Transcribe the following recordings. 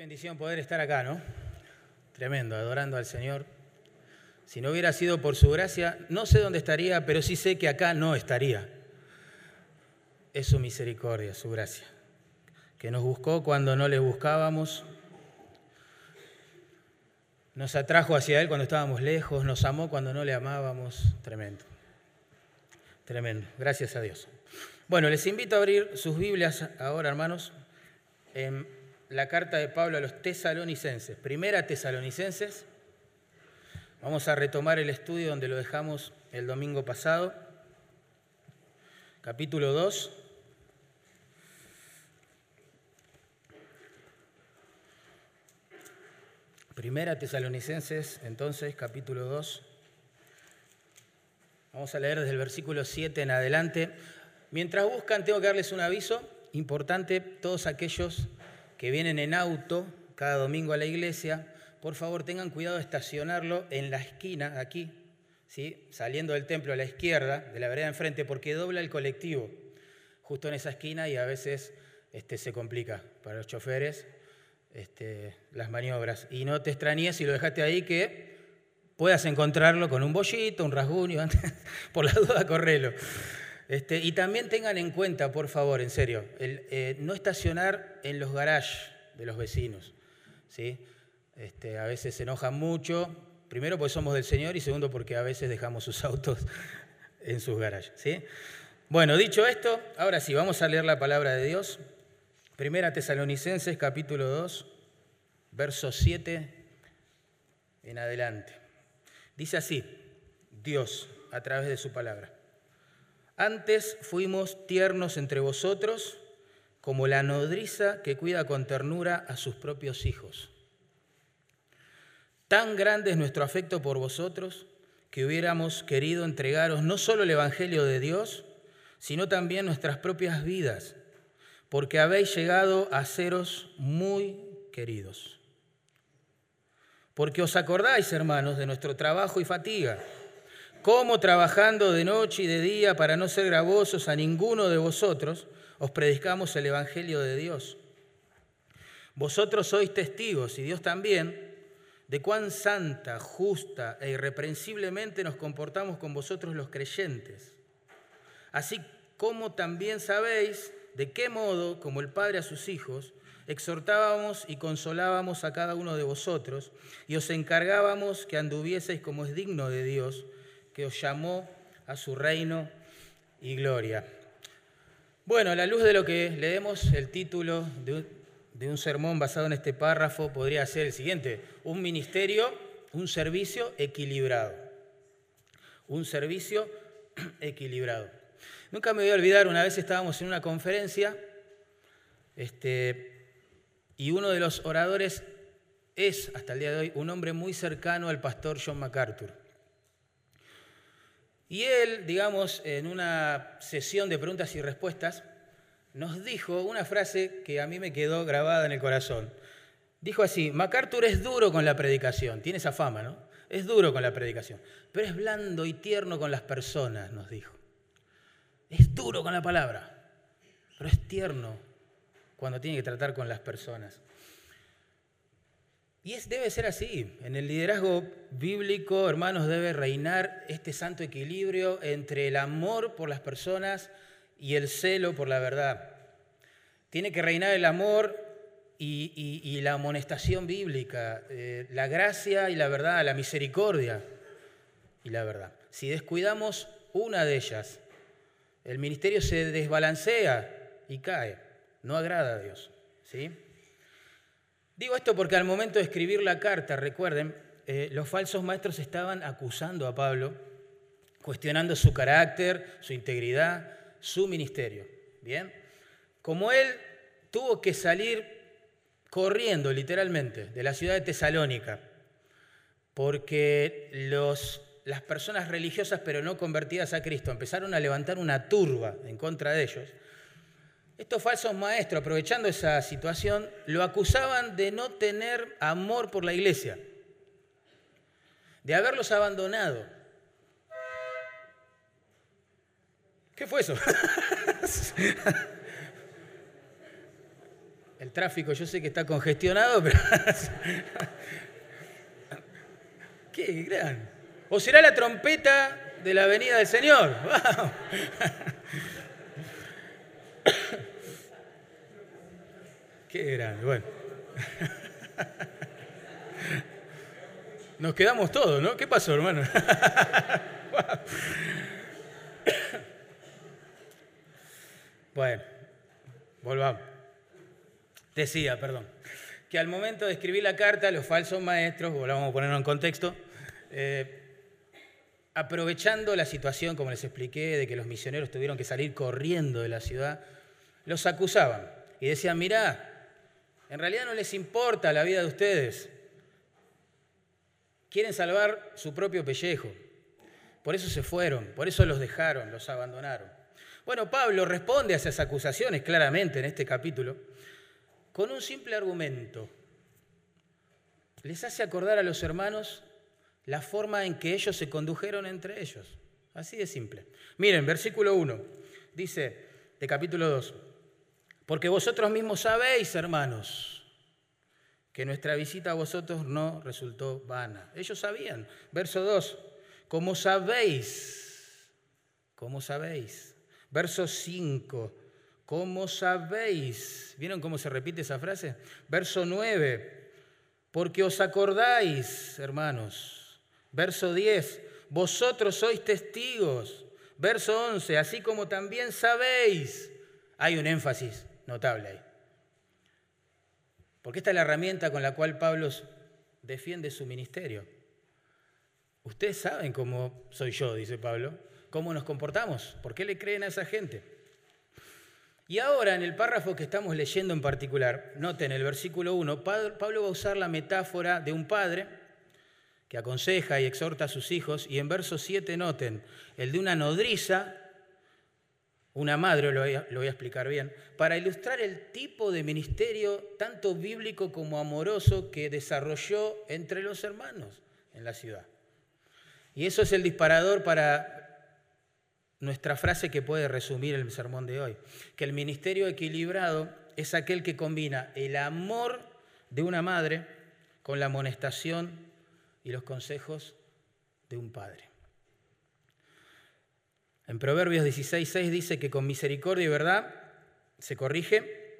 bendición poder estar acá, ¿no? Tremendo, adorando al Señor. Si no hubiera sido por su gracia, no sé dónde estaría, pero sí sé que acá no estaría. Es su misericordia, su gracia, que nos buscó cuando no le buscábamos, nos atrajo hacia Él cuando estábamos lejos, nos amó cuando no le amábamos. Tremendo, tremendo. Gracias a Dios. Bueno, les invito a abrir sus Biblias ahora, hermanos, la carta de Pablo a los tesalonicenses, primera tesalonicenses. Vamos a retomar el estudio donde lo dejamos el domingo pasado, capítulo 2. Primera tesalonicenses, entonces, capítulo 2. Vamos a leer desde el versículo 7 en adelante. Mientras buscan, tengo que darles un aviso importante, todos aquellos que vienen en auto cada domingo a la iglesia, por favor tengan cuidado de estacionarlo en la esquina, aquí, ¿sí? saliendo del templo a la izquierda, de la vereda enfrente, porque dobla el colectivo justo en esa esquina y a veces este, se complica para los choferes este, las maniobras. Y no te extrañes si lo dejaste ahí que puedas encontrarlo con un bollito, un rasguño, por la duda correlo. Este, y también tengan en cuenta, por favor, en serio, eh, no estacionar en los garages de los vecinos. ¿sí? Este, a veces se enojan mucho, primero porque somos del Señor y segundo porque a veces dejamos sus autos en sus garajes. ¿sí? Bueno, dicho esto, ahora sí, vamos a leer la palabra de Dios. Primera Tesalonicenses capítulo 2, verso 7 en adelante. Dice así, Dios, a través de su palabra. Antes fuimos tiernos entre vosotros como la nodriza que cuida con ternura a sus propios hijos. Tan grande es nuestro afecto por vosotros que hubiéramos querido entregaros no solo el Evangelio de Dios, sino también nuestras propias vidas, porque habéis llegado a seros muy queridos. Porque os acordáis, hermanos, de nuestro trabajo y fatiga cómo trabajando de noche y de día para no ser gravosos a ninguno de vosotros, os predicamos el Evangelio de Dios. Vosotros sois testigos, y Dios también, de cuán santa, justa e irreprensiblemente nos comportamos con vosotros los creyentes. Así como también sabéis de qué modo, como el Padre a sus hijos, exhortábamos y consolábamos a cada uno de vosotros, y os encargábamos que anduvieseis como es digno de Dios, que os llamó a su reino y gloria. Bueno, a la luz de lo que leemos, el título de un, sermón basado en este párrafo podría ser el siguiente, un ministerio, un servicio equilibrado. Un servicio equilibrado. Nunca me voy a olvidar, una vez estábamos en una conferencia este, y uno de los oradores es, hasta el día de hoy, un hombre muy cercano al pastor John MacArthur. Y él, digamos, en una sesión de preguntas y respuestas, nos dijo una frase que a mí me quedó grabada en el corazón. Dijo así, MacArthur es duro con la predicación, tiene esa fama, ¿no? Es duro con la predicación, pero es blando y tierno con las personas, nos dijo. Es duro con la palabra, pero es tierno cuando tiene que tratar con las personas. Y es, debe ser así. En el liderazgo bíblico, hermanos, debe reinar este santo equilibrio entre el amor por las personas y el celo por la verdad. Tiene que reinar el amor y, la amonestación bíblica, eh, la gracia y la verdad, la misericordia y la verdad. Si descuidamos una de ellas, el ministerio se desbalancea y cae. No agrada a Dios. ¿sí? Digo esto porque al momento de escribir la carta, recuerden, eh, los falsos maestros estaban acusando a Pablo, cuestionando su carácter, su integridad, su ministerio. Bien, como él tuvo que salir corriendo literalmente de la ciudad de Tesalónica, porque los, las personas religiosas pero no convertidas a Cristo empezaron a levantar una turba en contra de ellos, estos falsos maestros, aprovechando esa situación, lo acusaban de no tener amor por la iglesia, de haberlos abandonado. ¿Qué fue eso? El tráfico yo sé que está congestionado, pero... ¡Qué gran! ¿O será la trompeta de la venida del Señor? ¡Qué grande! Bueno. Nos quedamos todos, ¿no? ¿Qué pasó, hermano? Bueno, volvamos. Decía, perdón, que al momento de escribir la carta, los falsos maestros, volvamos a ponerlo en contexto, eh, aprovechando la situación, como les expliqué, de que los misioneros tuvieron que salir corriendo de la ciudad, los acusaban y decían, mirá, en realidad no les importa la vida de ustedes, quieren salvar su propio pellejo, por eso se fueron, por eso los dejaron, los abandonaron. Bueno, Pablo responde a esas acusaciones claramente en este capítulo con un simple argumento. Les hace acordar a los hermanos la forma en que ellos se condujeron entre ellos. Así de simple. Miren, versículo 1 dice de capítulo 2, porque vosotros mismos sabéis, hermanos, que nuestra visita a vosotros no resultó vana. Ellos sabían. Verso 2, como sabéis, como sabéis. Verso 5, como sabéis. ¿Vieron cómo se repite esa frase? Verso 9, porque os acordáis, hermanos Verso 10, vosotros sois testigos. Verso 11, así como también sabéis. Hay un énfasis notable ahí. Porque esta es la herramienta con la cual Pablo defiende su ministerio. Ustedes saben cómo soy yo, dice Pablo, cómo nos comportamos, por qué le creen a esa gente. Y ahora en el párrafo que estamos leyendo en particular, noten el versículo 1, Pablo va a usar la metáfora de un padre que aconseja y exhorta a sus hijos, y en verso 7 noten, el de una nodriza, una madre, lo voy, a, explicar bien, para ilustrar el tipo de ministerio tanto bíblico como amoroso que desarrolló entre los hermanos en la ciudad. Y eso es el disparador para nuestra frase que puede resumir el sermón de hoy, que el ministerio equilibrado es aquel que combina el amor de una madre con la amonestación y los consejos de un padre. En Proverbios 16.6 dice que con misericordia y verdad se corrige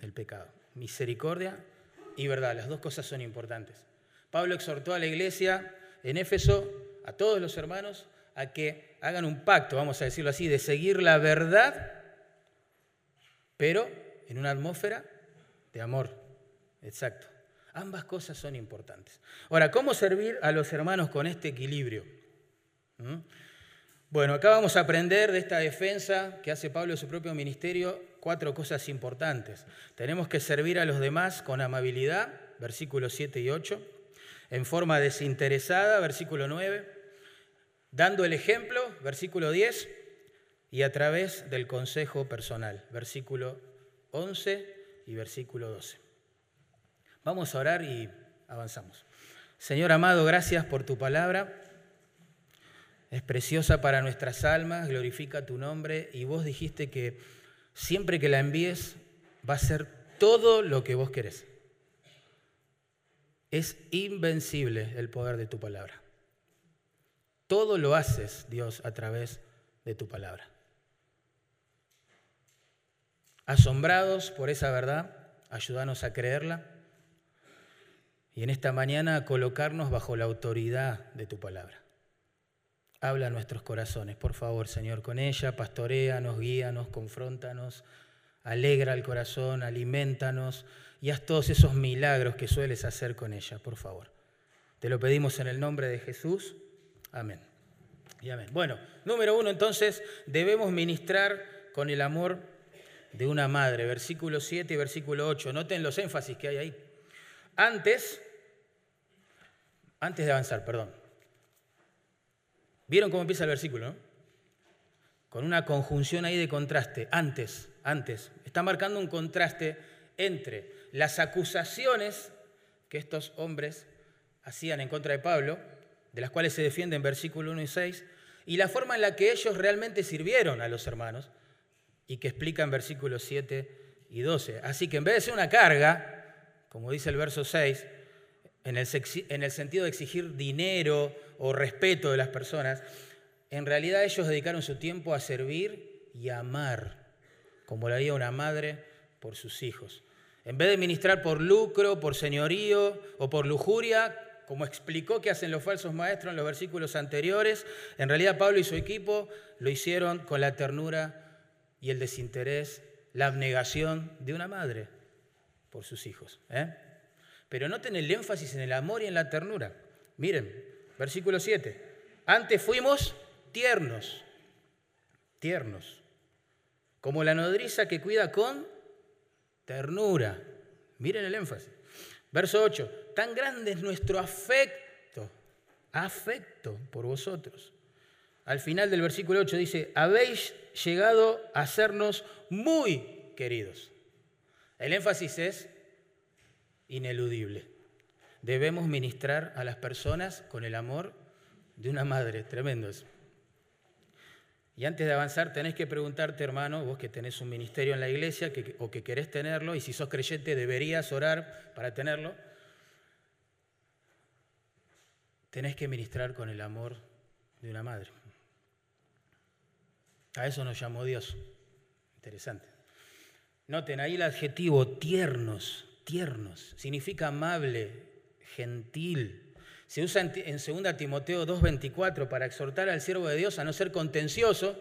el pecado. Misericordia y verdad, las dos cosas son importantes. Pablo exhortó a la iglesia en Éfeso, a todos los hermanos, a que hagan un pacto, vamos a decirlo así, de seguir la verdad, pero en una atmósfera de amor. Exacto. Ambas cosas son importantes. Ahora, ¿cómo servir a los hermanos con este equilibrio? ¿Mm? Bueno, acá vamos a aprender de esta defensa que hace Pablo de su propio ministerio cuatro cosas importantes. Tenemos que servir a los demás con amabilidad, versículos 7 y 8, en forma desinteresada, versículo 9, dando el ejemplo, versículo 10, y a través del consejo personal, versículo 11 y versículo 12. Vamos a orar y avanzamos. Señor amado, gracias por tu palabra. Es preciosa para nuestras almas, glorifica tu nombre y vos dijiste que siempre que la envíes va a ser todo lo que vos querés. Es invencible el poder de tu palabra. Todo lo haces, Dios, a través de tu palabra. Asombrados por esa verdad, ayúdanos a creerla y en esta mañana colocarnos bajo la autoridad de tu palabra. Habla a nuestros corazones, por favor, Señor, con ella, pastoreanos, guíanos, confróntanos, alegra el corazón, alimentanos y haz todos esos milagros que sueles hacer con ella, por favor. Te lo pedimos en el nombre de Jesús. Amén. Y amén. Bueno, número uno, entonces, debemos ministrar con el amor de una madre. Versículo 7 y versículo 8. Noten los énfasis que hay ahí. Antes, antes de avanzar, perdón. ¿Vieron cómo empieza el versículo? Con una conjunción ahí de contraste. Antes, antes. Está marcando un contraste entre las acusaciones que estos hombres hacían en contra de Pablo, de las cuales se defiende en versículo 1 y 6, y la forma en la que ellos realmente sirvieron a los hermanos, y que explica en versículos 7 y 12. Así que en vez de ser una carga, como dice el verso 6, en el, en el sentido de exigir dinero o respeto de las personas, en realidad ellos dedicaron su tiempo a servir y amar, como lo haría una madre por sus hijos. En vez de ministrar por lucro, por señorío o por lujuria, como explicó que hacen los falsos maestros en los versículos anteriores, en realidad Pablo y su equipo lo hicieron con la ternura y el desinterés, la abnegación de una madre por sus hijos. ¿eh? Pero noten el énfasis en el amor y en la ternura. Miren, versículo 7. Antes fuimos tiernos, tiernos, como la nodriza que cuida con ternura. Miren el énfasis. Verso 8, tan grande es nuestro afecto, afecto por vosotros. Al final del versículo 8 dice, habéis llegado a sernos muy queridos. El énfasis es ineludible. Debemos ministrar a las personas con el amor de una madre. Tremendo eso. Y antes de avanzar, tenés que preguntarte, hermano, vos que tenés un ministerio en la iglesia o que querés tenerlo, y si sos creyente deberías orar para tenerlo, tenés que ministrar con el amor de una madre. A eso nos llamó Dios. Interesante. Noten ahí el adjetivo tiernos, tiernos, significa amable, gentil, se usa en 2 Timoteo 2.24 para exhortar al siervo de Dios a no ser contencioso,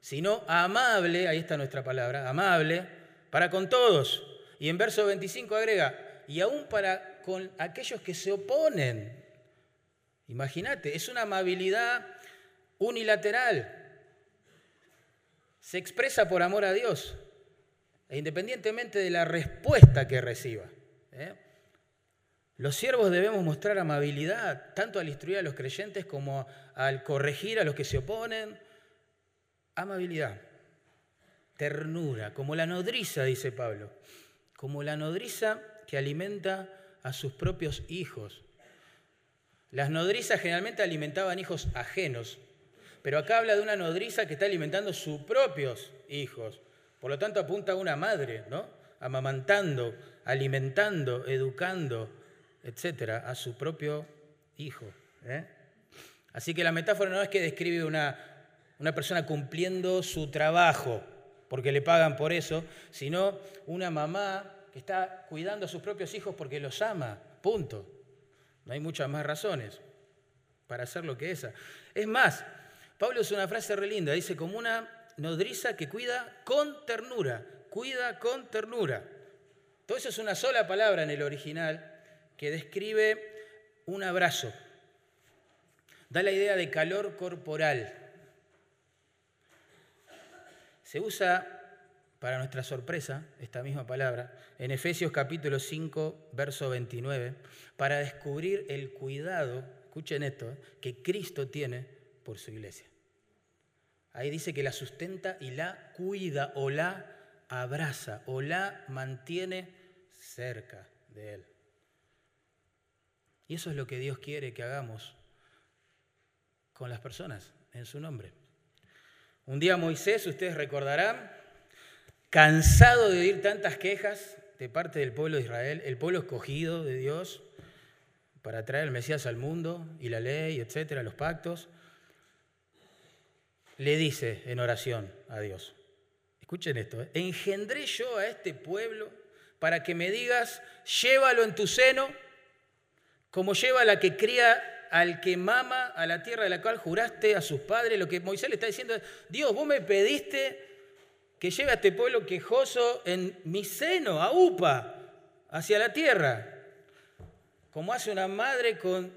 sino amable, ahí está nuestra palabra, amable, para con todos. Y en verso 25 agrega, y aún para con aquellos que se oponen. Imagínate, es una amabilidad unilateral. Se expresa por amor a Dios, independientemente de la respuesta que reciba. ¿eh? Los siervos debemos mostrar amabilidad, tanto al instruir a los creyentes como al corregir a los que se oponen. Amabilidad, ternura, como la nodriza, dice Pablo, como la nodriza que alimenta a sus propios hijos. Las nodrizas generalmente alimentaban hijos ajenos, pero acá habla de una nodriza que está alimentando sus propios hijos. Por lo tanto, apunta a una madre, ¿no? Amamantando, alimentando, educando, etcétera, a su propio hijo. ¿eh? Así que la metáfora no es que describe una, una persona cumpliendo su trabajo, porque le pagan por eso, sino una mamá que está cuidando a sus propios hijos porque los ama, punto. No hay muchas más razones para hacer lo que esa. Es más, Pablo usa una frase re linda, dice como una nodriza que cuida con ternura, cuida con ternura. Todo eso es una sola palabra en el original, que describe un abrazo. Da la idea de calor corporal. Se usa, para nuestra sorpresa, esta misma palabra, en Efesios capítulo 5, verso 29, para descubrir el cuidado, escuchen esto, que Cristo tiene por su iglesia. Ahí dice que la sustenta y la cuida o la abraza o la mantiene cerca de Él. Y eso es lo que Dios quiere que hagamos con las personas en su nombre. Un día Moisés, ustedes recordarán, cansado de oír tantas quejas de parte del pueblo de Israel, el pueblo escogido de Dios para traer el Mesías al mundo y la ley, etcétera, los pactos, le dice en oración a Dios, escuchen esto, ¿eh? engendré yo a este pueblo para que me digas, llévalo en tu seno como lleva la que cría al que mama a la tierra de la cual juraste a sus padres. Lo que Moisés le está diciendo es, Dios, vos me pediste que lleve a este pueblo quejoso en mi seno, a Upa, hacia la tierra, como hace una madre con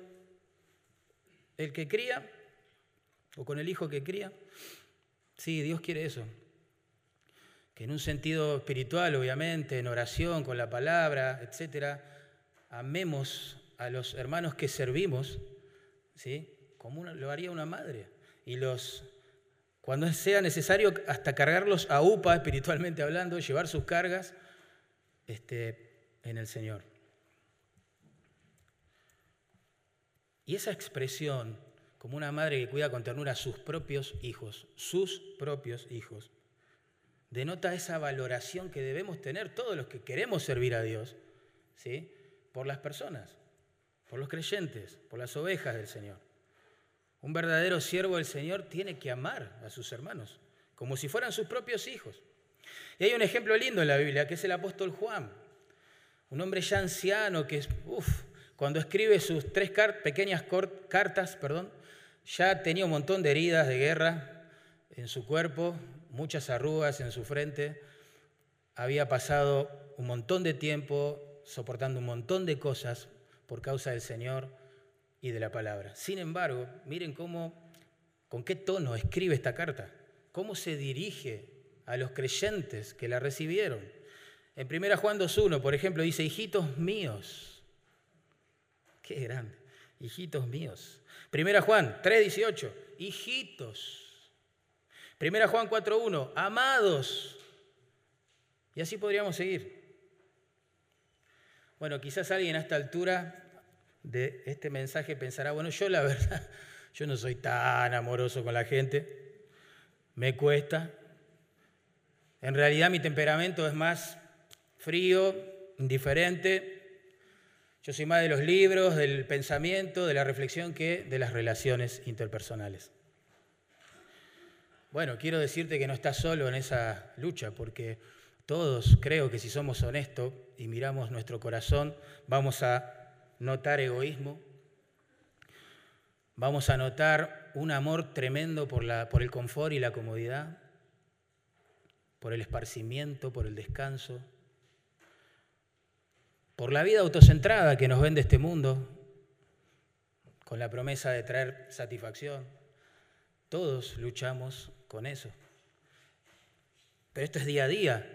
el que cría o con el hijo que cría. Sí, Dios quiere eso. Que en un sentido espiritual, obviamente, en oración, con la palabra, etcétera, amemos a los hermanos que servimos, ¿sí? como lo haría una madre. Y los, cuando sea necesario, hasta cargarlos a UPA, espiritualmente hablando, llevar sus cargas este, en el Señor. Y esa expresión, como una madre que cuida con ternura a sus propios hijos, sus propios hijos, denota esa valoración que debemos tener todos los que queremos servir a Dios, ¿sí? por las personas, por los creyentes, por las ovejas del Señor. Un verdadero siervo del Señor tiene que amar a sus hermanos, como si fueran sus propios hijos. Y hay un ejemplo lindo en la Biblia, que es el apóstol Juan, un hombre ya anciano que, uff, cuando escribe sus tres pequeñas cartas, perdón, ya tenía un montón de heridas de guerra en su cuerpo, muchas arrugas en su frente, había pasado un montón de tiempo soportando un montón de cosas por causa del Señor y de la palabra. Sin embargo, miren cómo, con qué tono escribe esta carta, cómo se dirige a los creyentes que la recibieron. En 1 Juan 2.1, por ejemplo, dice, hijitos míos, qué grande, hijitos míos. 1 Juan 3.18, hijitos. 1 Juan 4.1, amados. Y así podríamos seguir. Bueno, quizás alguien a esta altura de este mensaje pensará, bueno, yo la verdad, yo no soy tan amoroso con la gente, me cuesta. En realidad mi temperamento es más frío, indiferente. Yo soy más de los libros, del pensamiento, de la reflexión que de las relaciones interpersonales. Bueno, quiero decirte que no estás solo en esa lucha, porque todos creo que si somos honestos y miramos nuestro corazón, vamos a notar egoísmo, vamos a notar un amor tremendo por, la, por el confort y la comodidad, por el esparcimiento, por el descanso, por la vida autocentrada que nos vende este mundo, con la promesa de traer satisfacción. Todos luchamos con eso. Pero esto es día a día.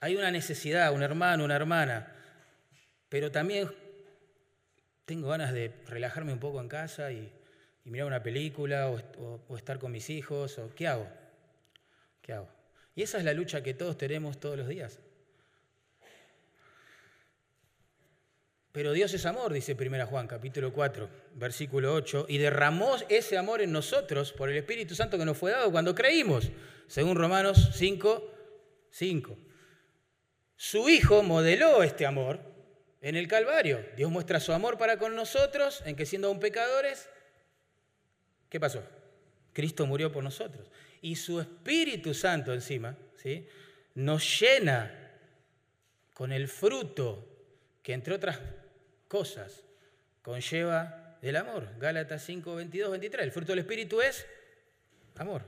Hay una necesidad, un hermano, una hermana, pero también tengo ganas de relajarme un poco en casa y, mirar una película o, estar con mis hijos, o ¿qué hago? ¿Qué hago? Y esa es la lucha que todos tenemos todos los días. Pero Dios es amor, dice 1 Juan, capítulo 4, versículo 8, y derramó ese amor en nosotros por el Espíritu Santo que nos fue dado cuando creímos, según Romanos 5, 5. Su Hijo modeló este amor en el Calvario. Dios muestra su amor para con nosotros, en que siendo aún pecadores, ¿qué pasó? Cristo murió por nosotros. Y su Espíritu Santo encima, ¿sí? nos llena con el fruto que entre otras cosas conlleva el amor. Gálatas 5, 22, 23. El fruto del Espíritu es amor.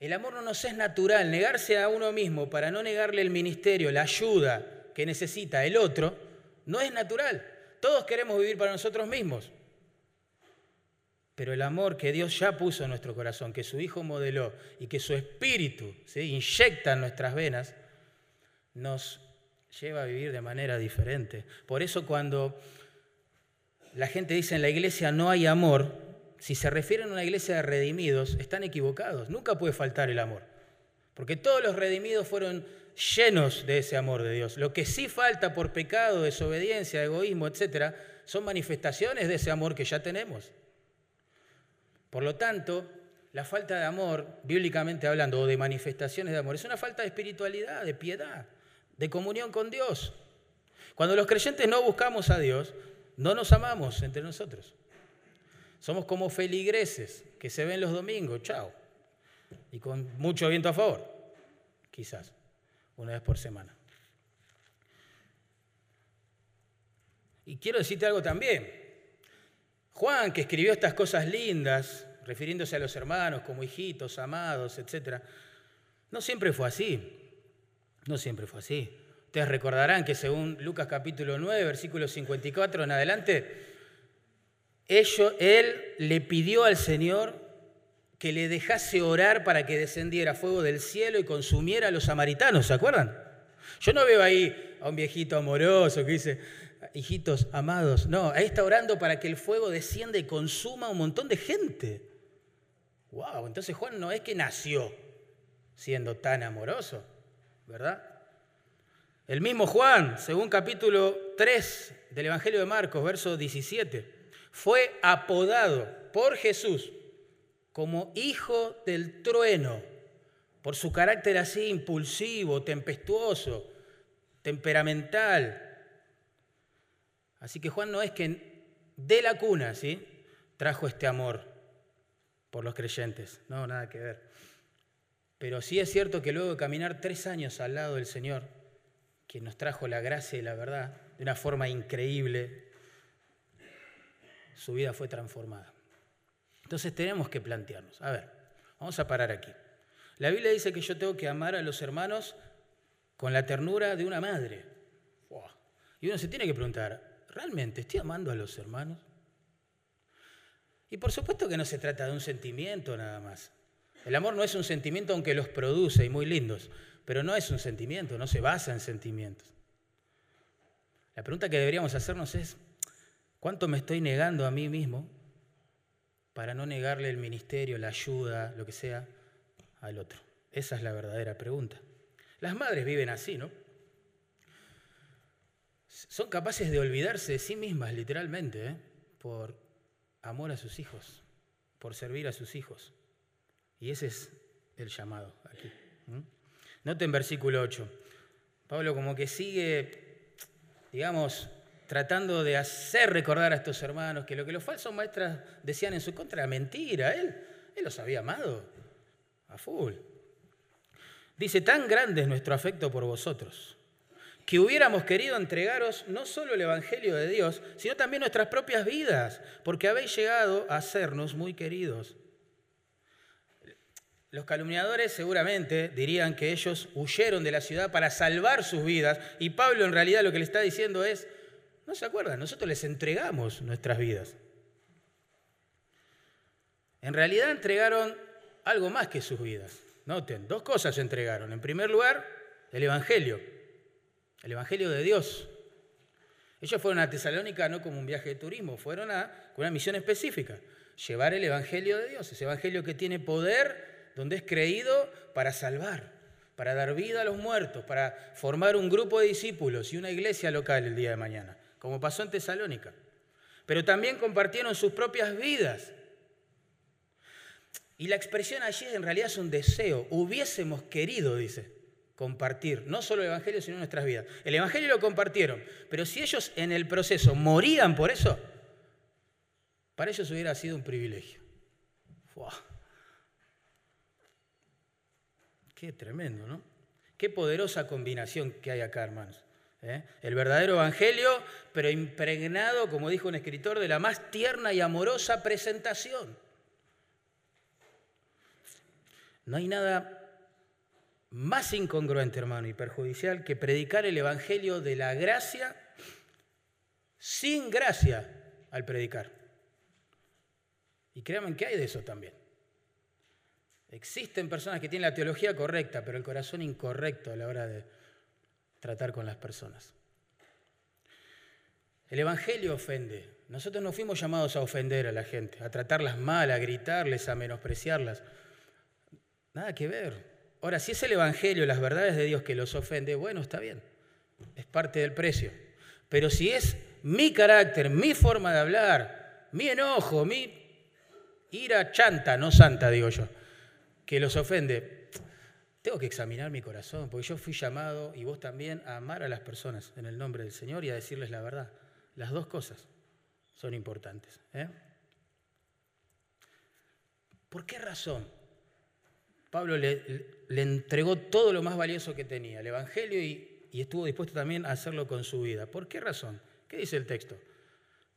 El amor no nos es natural. Negarse a uno mismo para no negarle el ministerio, la ayuda que necesita el otro, no es natural. Todos queremos vivir para nosotros mismos. Pero el amor que Dios ya puso en nuestro corazón, que su Hijo modeló y que su Espíritu se inyecta en nuestras venas, nos lleva a vivir de manera diferente. Por eso cuando la gente dice en la iglesia no hay amor, si se refieren a una iglesia de redimidos, están equivocados. Nunca puede faltar el amor. Porque todos los redimidos fueron llenos de ese amor de Dios. Lo que sí falta por pecado, desobediencia, egoísmo, etc., son manifestaciones de ese amor que ya tenemos. Por lo tanto, la falta de amor, bíblicamente hablando, o de manifestaciones de amor, es una falta de espiritualidad, de piedad de comunión con Dios. Cuando los creyentes no buscamos a Dios, no nos amamos entre nosotros. Somos como feligreses que se ven los domingos, chao. Y con mucho viento a favor, quizás, una vez por semana. Y quiero decirte algo también. Juan, que escribió estas cosas lindas, refiriéndose a los hermanos como hijitos, amados, etc., no siempre fue así. No siempre fue así. Ustedes recordarán que según Lucas capítulo 9, versículo 54 en adelante, él le pidió al Señor que le dejase orar para que descendiera fuego del cielo y consumiera a los samaritanos, ¿se acuerdan? Yo no veo ahí a un viejito amoroso que dice, hijitos amados, no, ahí está orando para que el fuego descienda y consuma a un montón de gente. Wow, entonces Juan no es que nació siendo tan amoroso. ¿Verdad? El mismo Juan, según capítulo 3 del Evangelio de Marcos, verso 17, fue apodado por Jesús como hijo del trueno, por su carácter así impulsivo, tempestuoso, temperamental. Así que Juan no es que de la cuna, ¿sí? Trajo este amor por los creyentes. No, nada que ver. Pero sí es cierto que luego de caminar tres años al lado del Señor, quien nos trajo la gracia y la verdad de una forma increíble, su vida fue transformada. Entonces tenemos que plantearnos, a ver, vamos a parar aquí. La Biblia dice que yo tengo que amar a los hermanos con la ternura de una madre. Y uno se tiene que preguntar, ¿realmente estoy amando a los hermanos? Y por supuesto que no se trata de un sentimiento nada más. El amor no es un sentimiento aunque los produce y muy lindos, pero no es un sentimiento, no se basa en sentimientos. La pregunta que deberíamos hacernos es, ¿cuánto me estoy negando a mí mismo para no negarle el ministerio, la ayuda, lo que sea, al otro? Esa es la verdadera pregunta. Las madres viven así, ¿no? Son capaces de olvidarse de sí mismas, literalmente, ¿eh? por amor a sus hijos, por servir a sus hijos. Y ese es el llamado aquí. Noten versículo 8. Pablo como que sigue, digamos, tratando de hacer recordar a estos hermanos que lo que los falsos maestros decían en su contra era mentira. Él, él los había amado a full. Dice, tan grande es nuestro afecto por vosotros, que hubiéramos querido entregaros no solo el Evangelio de Dios, sino también nuestras propias vidas, porque habéis llegado a sernos muy queridos. Los calumniadores seguramente dirían que ellos huyeron de la ciudad para salvar sus vidas y Pablo en realidad lo que le está diciendo es, no se acuerdan, nosotros les entregamos nuestras vidas. En realidad entregaron algo más que sus vidas. Noten, dos cosas entregaron. En primer lugar, el Evangelio, el Evangelio de Dios. Ellos fueron a Tesalónica no como un viaje de turismo, fueron a con una misión específica, llevar el Evangelio de Dios, ese Evangelio que tiene poder donde es creído para salvar, para dar vida a los muertos, para formar un grupo de discípulos y una iglesia local el día de mañana, como pasó en Tesalónica. Pero también compartieron sus propias vidas. Y la expresión allí en realidad es un deseo. Hubiésemos querido, dice, compartir no solo el Evangelio, sino nuestras vidas. El Evangelio lo compartieron, pero si ellos en el proceso morían por eso, para ellos hubiera sido un privilegio. Qué tremendo, ¿no? Qué poderosa combinación que hay acá, hermanos. ¿eh? El verdadero evangelio, pero impregnado, como dijo un escritor, de la más tierna y amorosa presentación. No hay nada más incongruente, hermano, y perjudicial que predicar el evangelio de la gracia sin gracia al predicar. Y créanme que hay de eso también. Existen personas que tienen la teología correcta, pero el corazón incorrecto a la hora de tratar con las personas. El Evangelio ofende. Nosotros no fuimos llamados a ofender a la gente, a tratarlas mal, a gritarles, a menospreciarlas. Nada que ver. Ahora, si es el Evangelio, las verdades de Dios que los ofende, bueno, está bien. Es parte del precio. Pero si es mi carácter, mi forma de hablar, mi enojo, mi ira chanta, no santa, digo yo, que los ofende, tengo que examinar mi corazón, porque yo fui llamado, y vos también, a amar a las personas en el nombre del Señor y a decirles la verdad. Las dos cosas son importantes. ¿eh? ¿Por qué razón? Pablo le, entregó todo lo más valioso que tenía, el Evangelio, y, y estuvo dispuesto también a hacerlo con su vida. ¿Por qué razón? ¿Qué dice el texto?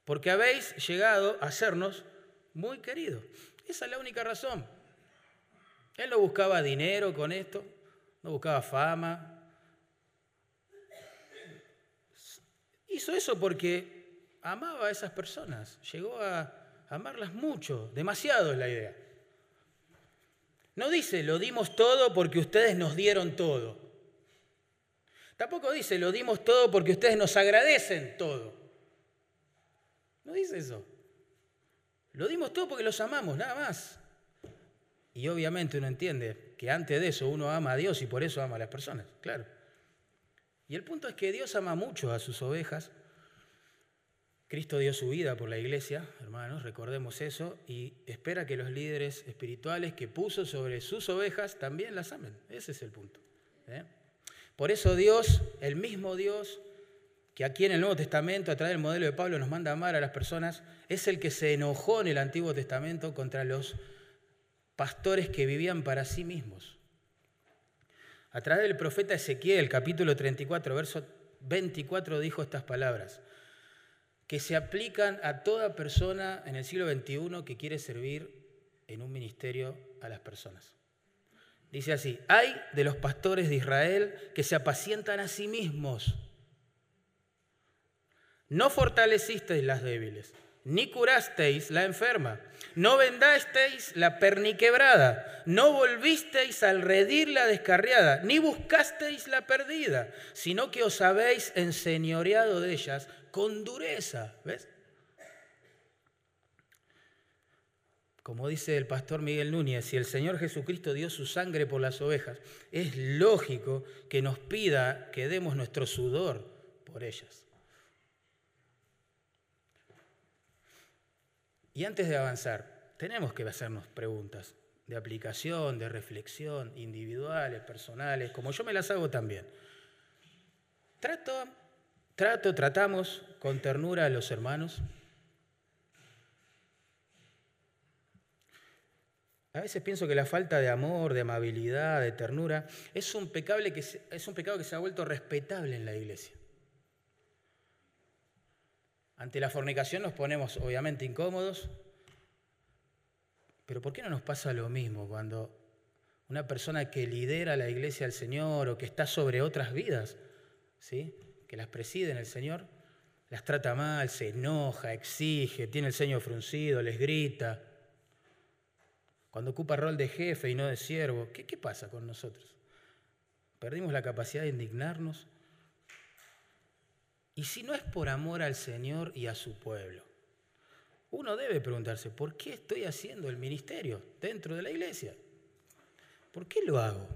Porque habéis llegado a sernos muy queridos. Esa es la única razón. Él no buscaba dinero con esto, no buscaba fama. Hizo eso porque amaba a esas personas, llegó a amarlas mucho, demasiado es la idea. No dice, lo dimos todo porque ustedes nos dieron todo. Tampoco dice, lo dimos todo porque ustedes nos agradecen todo. No dice eso. Lo dimos todo porque los amamos, nada más. Y obviamente uno entiende que antes de eso uno ama a Dios y por eso ama a las personas, claro. Y el punto es que Dios ama mucho a sus ovejas Cristo dio su vida por la iglesia, hermanos, recordemos eso, y espera que los líderes espirituales que puso sobre sus ovejas también las amen. Ese es el punto. ¿eh? Por eso Dios, el mismo Dios que aquí en el Nuevo Testamento, a través del modelo de Pablo, nos manda a amar a las personas, es el que se enojó en el Antiguo Testamento contra los pastores que vivían para sí mismos. A través del profeta Ezequiel, capítulo 34, verso 24, dijo estas palabras que se aplican a toda persona en el siglo XXI que quiere servir en un ministerio a las personas. Dice así, hay de los pastores de Israel que se apacientan a sí mismos. No fortalecisteis las débiles, ni curasteis la enferma, no vendasteis la perniquebrada, no volvisteis al redir la descarriada, ni buscasteis la perdida, sino que os habéis enseñoreado de ellas con dureza. ¿Ves? Como dice el pastor Miguel Núñez, si el Señor Jesucristo dio su sangre por las ovejas, es lógico que nos pida que demos nuestro sudor por ellas. Y antes de avanzar, tenemos que hacernos preguntas de aplicación, de reflexión, individuales, personales, como yo me las hago también. Trato, trato, tratamos con ternura a los hermanos. A veces pienso que la falta de amor, de amabilidad, de ternura, es un, que es un pecado que se ha vuelto respetable en la iglesia. Ante la fornicación nos ponemos obviamente incómodos, pero ¿por qué no nos pasa lo mismo cuando una persona que lidera la iglesia del Señor o que está sobre otras vidas, ¿sí? que las preside en el Señor, las trata mal, se enoja, exige, tiene el ceño fruncido, les grita? Cuando ocupa rol de jefe y no de siervo, ¿qué, qué pasa con nosotros? ¿Perdimos la capacidad de indignarnos? Y si no es por amor al Señor y a su pueblo, uno debe preguntarse, ¿por qué estoy haciendo el ministerio dentro de la iglesia? ¿Por qué lo hago?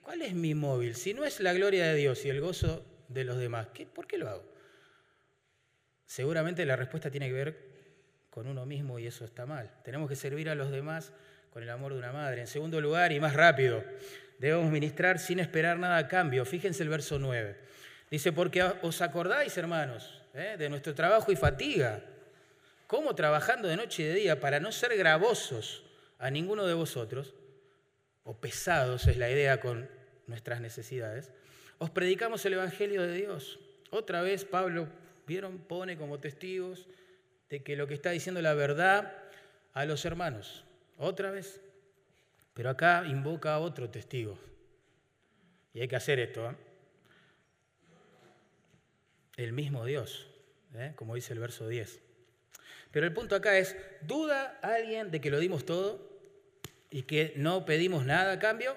¿Cuál es mi móvil? Si no es la gloria de Dios y el gozo de los demás, ¿por qué lo hago? Seguramente la respuesta tiene que ver con uno mismo y eso está mal. Tenemos que servir a los demás con el amor de una madre. En segundo lugar, y más rápido, debemos ministrar sin esperar nada a cambio. Fíjense el verso 9. Dice, porque os acordáis, hermanos, ¿eh? de nuestro trabajo y fatiga, cómo trabajando de noche y de día para no ser gravosos a ninguno de vosotros, o pesados es la idea con nuestras necesidades, os predicamos el Evangelio de Dios. Otra vez Pablo, vieron, pone como testigos de que lo que está diciendo la verdad a los hermanos. Otra vez. Pero acá invoca a otro testigo. Y hay que hacer esto. ¿eh? El mismo Dios, ¿eh? como dice el verso 10. Pero el punto acá es, ¿duda alguien de que lo dimos todo y que no pedimos nada a cambio?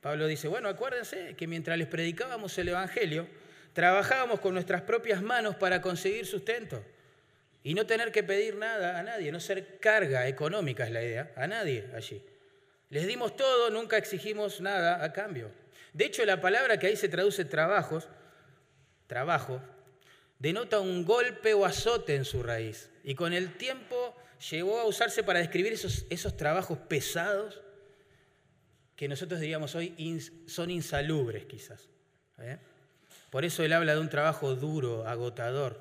Pablo dice, bueno, acuérdense que mientras les predicábamos el Evangelio, trabajábamos con nuestras propias manos para conseguir sustento y no tener que pedir nada a nadie, no ser carga económica es la idea, a nadie allí. Les dimos todo, nunca exigimos nada a cambio. De hecho, la palabra que ahí se traduce trabajos, trabajo, denota un golpe o azote en su raíz. Y con el tiempo llegó a usarse para describir esos, esos trabajos pesados que nosotros diríamos hoy son insalubres quizás. ¿eh? Por eso él habla de un trabajo duro, agotador.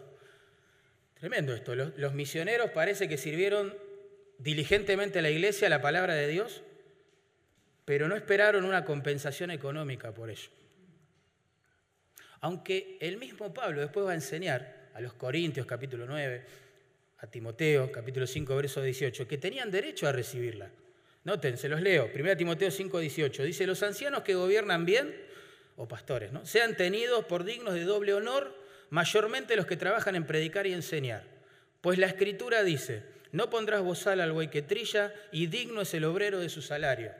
Tremendo esto. Los, los misioneros parece que sirvieron diligentemente a la iglesia, a la palabra de Dios, pero no esperaron una compensación económica por ello. Aunque el mismo Pablo después va a enseñar a los Corintios capítulo 9, a Timoteo capítulo 5 verso 18, que tenían derecho a recibirla. Noten, se los leo. 1 Timoteo 5, 18. Dice, los ancianos que gobiernan bien, o pastores, ¿no? sean tenidos por dignos de doble honor, mayormente los que trabajan en predicar y enseñar. Pues la escritura dice, no pondrás bozal al buey que trilla, y digno es el obrero de su salario.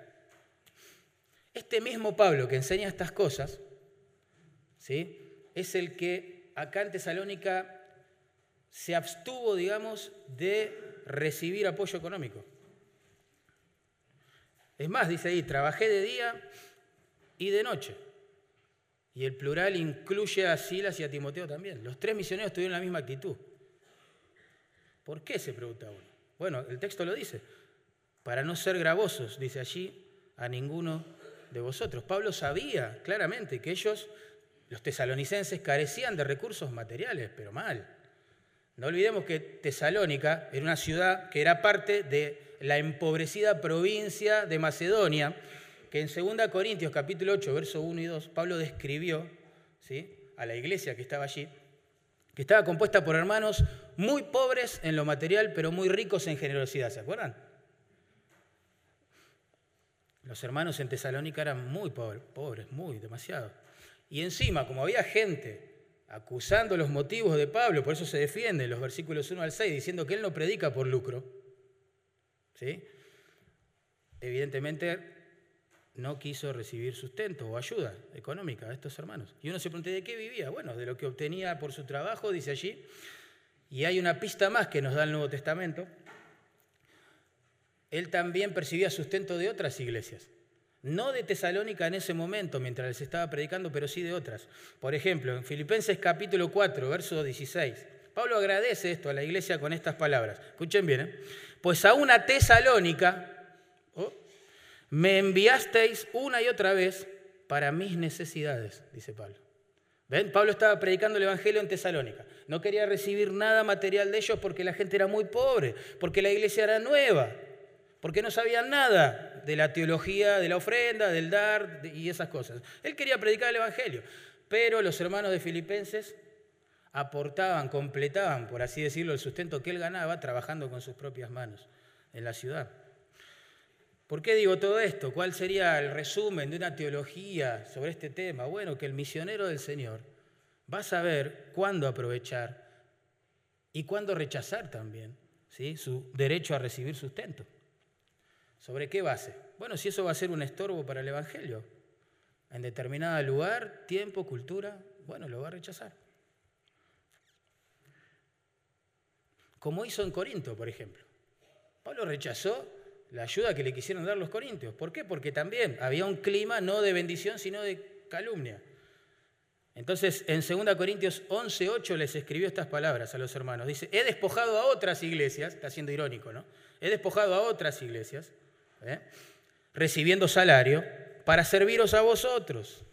Este mismo Pablo que enseña estas cosas, ¿sí? es el que acá en Tesalónica se abstuvo, digamos, de recibir apoyo económico. Es más, dice ahí, trabajé de día y de noche. Y el plural incluye a Silas y a Timoteo también. Los tres misioneros tuvieron la misma actitud. ¿Por qué? se pregunta uno. Bueno, el texto lo dice. Para no ser gravosos, dice allí, a ninguno de vosotros. Pablo sabía claramente que ellos, los tesalonicenses, carecían de recursos materiales, pero mal. No olvidemos que Tesalónica era una ciudad que era parte de la empobrecida provincia de Macedonia, que en 2 Corintios capítulo 8, verso 1 y 2, Pablo describió ¿sí? a la iglesia que estaba allí, que estaba compuesta por hermanos muy pobres en lo material, pero muy ricos en generosidad, ¿se acuerdan? Los hermanos en Tesalónica eran muy pobres, pobres, muy, demasiado. Y encima, como había gente acusando los motivos de Pablo, por eso se defiende en los versículos 1 al 6, diciendo que él no predica por lucro, ¿sí? evidentemente no quiso recibir sustento o ayuda económica a estos hermanos. Y uno se pregunta, ¿de qué vivía? Bueno, de lo que obtenía por su trabajo, dice allí. Y hay una pista más que nos da el Nuevo Testamento. Él también percibía sustento de otras iglesias. No de Tesalónica en ese momento, mientras les estaba predicando, pero sí de otras. Por ejemplo, en Filipenses capítulo 4, verso 16. Pablo agradece esto a la iglesia con estas palabras. Escuchen bien. ¿eh? Pues a una Tesalónica, me enviasteis una y otra vez para mis necesidades, dice Pablo. ¿Ven? Pablo estaba predicando el Evangelio en Tesalónica. No quería recibir nada material de ellos porque la gente era muy pobre, porque la iglesia era nueva, porque no sabían nada de la teología, de la ofrenda, del dar y esas cosas. Él quería predicar el Evangelio, pero los hermanos de Filipenses aportaban, completaban, por así decirlo, el sustento que él ganaba trabajando con sus propias manos en la ciudad. ¿Por qué digo todo esto? ¿Cuál sería el resumen de una teología sobre este tema? Bueno, que el misionero del Señor va a saber cuándo aprovechar y cuándo rechazar también ¿sí? su derecho a recibir sustento. ¿Sobre qué base? Bueno, si eso va a ser un estorbo para el Evangelio, en determinado lugar, tiempo, cultura, bueno, lo va a rechazar. Como hizo en Corinto, por ejemplo. Pablo rechazó la ayuda que le quisieron dar los corintios. ¿Por qué? Porque también había un clima no de bendición, sino de calumnia. Entonces, en 2 Corintios 11:8 les escribió estas palabras a los hermanos. Dice, he despojado a otras iglesias, está siendo irónico, ¿no? He despojado a otras iglesias, ¿eh? recibiendo salario, para serviros a vosotros.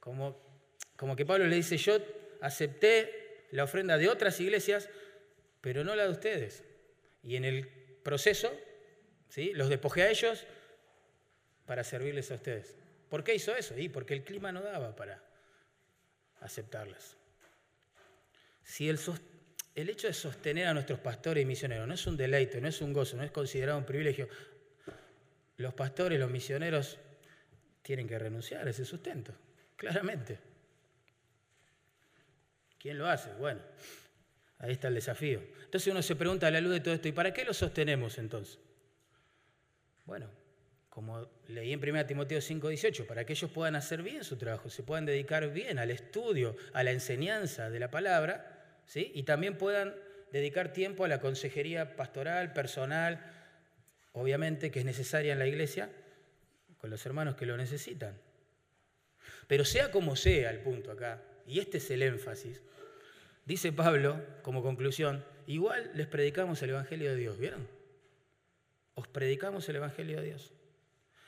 Como, como que Pablo le dice, yo acepté la ofrenda de otras iglesias, pero no la de ustedes. Y en el proceso, ¿sí? los despojé a ellos para servirles a ustedes. ¿Por qué hizo eso? Y porque el clima no daba para aceptarlas. Si el, el hecho de sostener a nuestros pastores y misioneros no es un deleite, no es un gozo, no es considerado un privilegio, los pastores, los misioneros tienen que renunciar a ese sustento, claramente. ¿Quién lo hace? Bueno, Ahí está el desafío. Entonces uno se pregunta a la luz de todo esto, ¿y para qué lo sostenemos entonces? Bueno, como leí en 1 Timoteo 5:18, para que ellos puedan hacer bien su trabajo, se puedan dedicar bien al estudio, a la enseñanza de la palabra, y también puedan dedicar tiempo a la consejería pastoral, personal, obviamente que es necesaria en la iglesia, con los hermanos que lo necesitan. Pero sea como sea el punto acá, y este es el énfasis, Dice Pablo, como conclusión, igual les predicamos el Evangelio de Dios, ¿vieron? Os predicamos el Evangelio de Dios.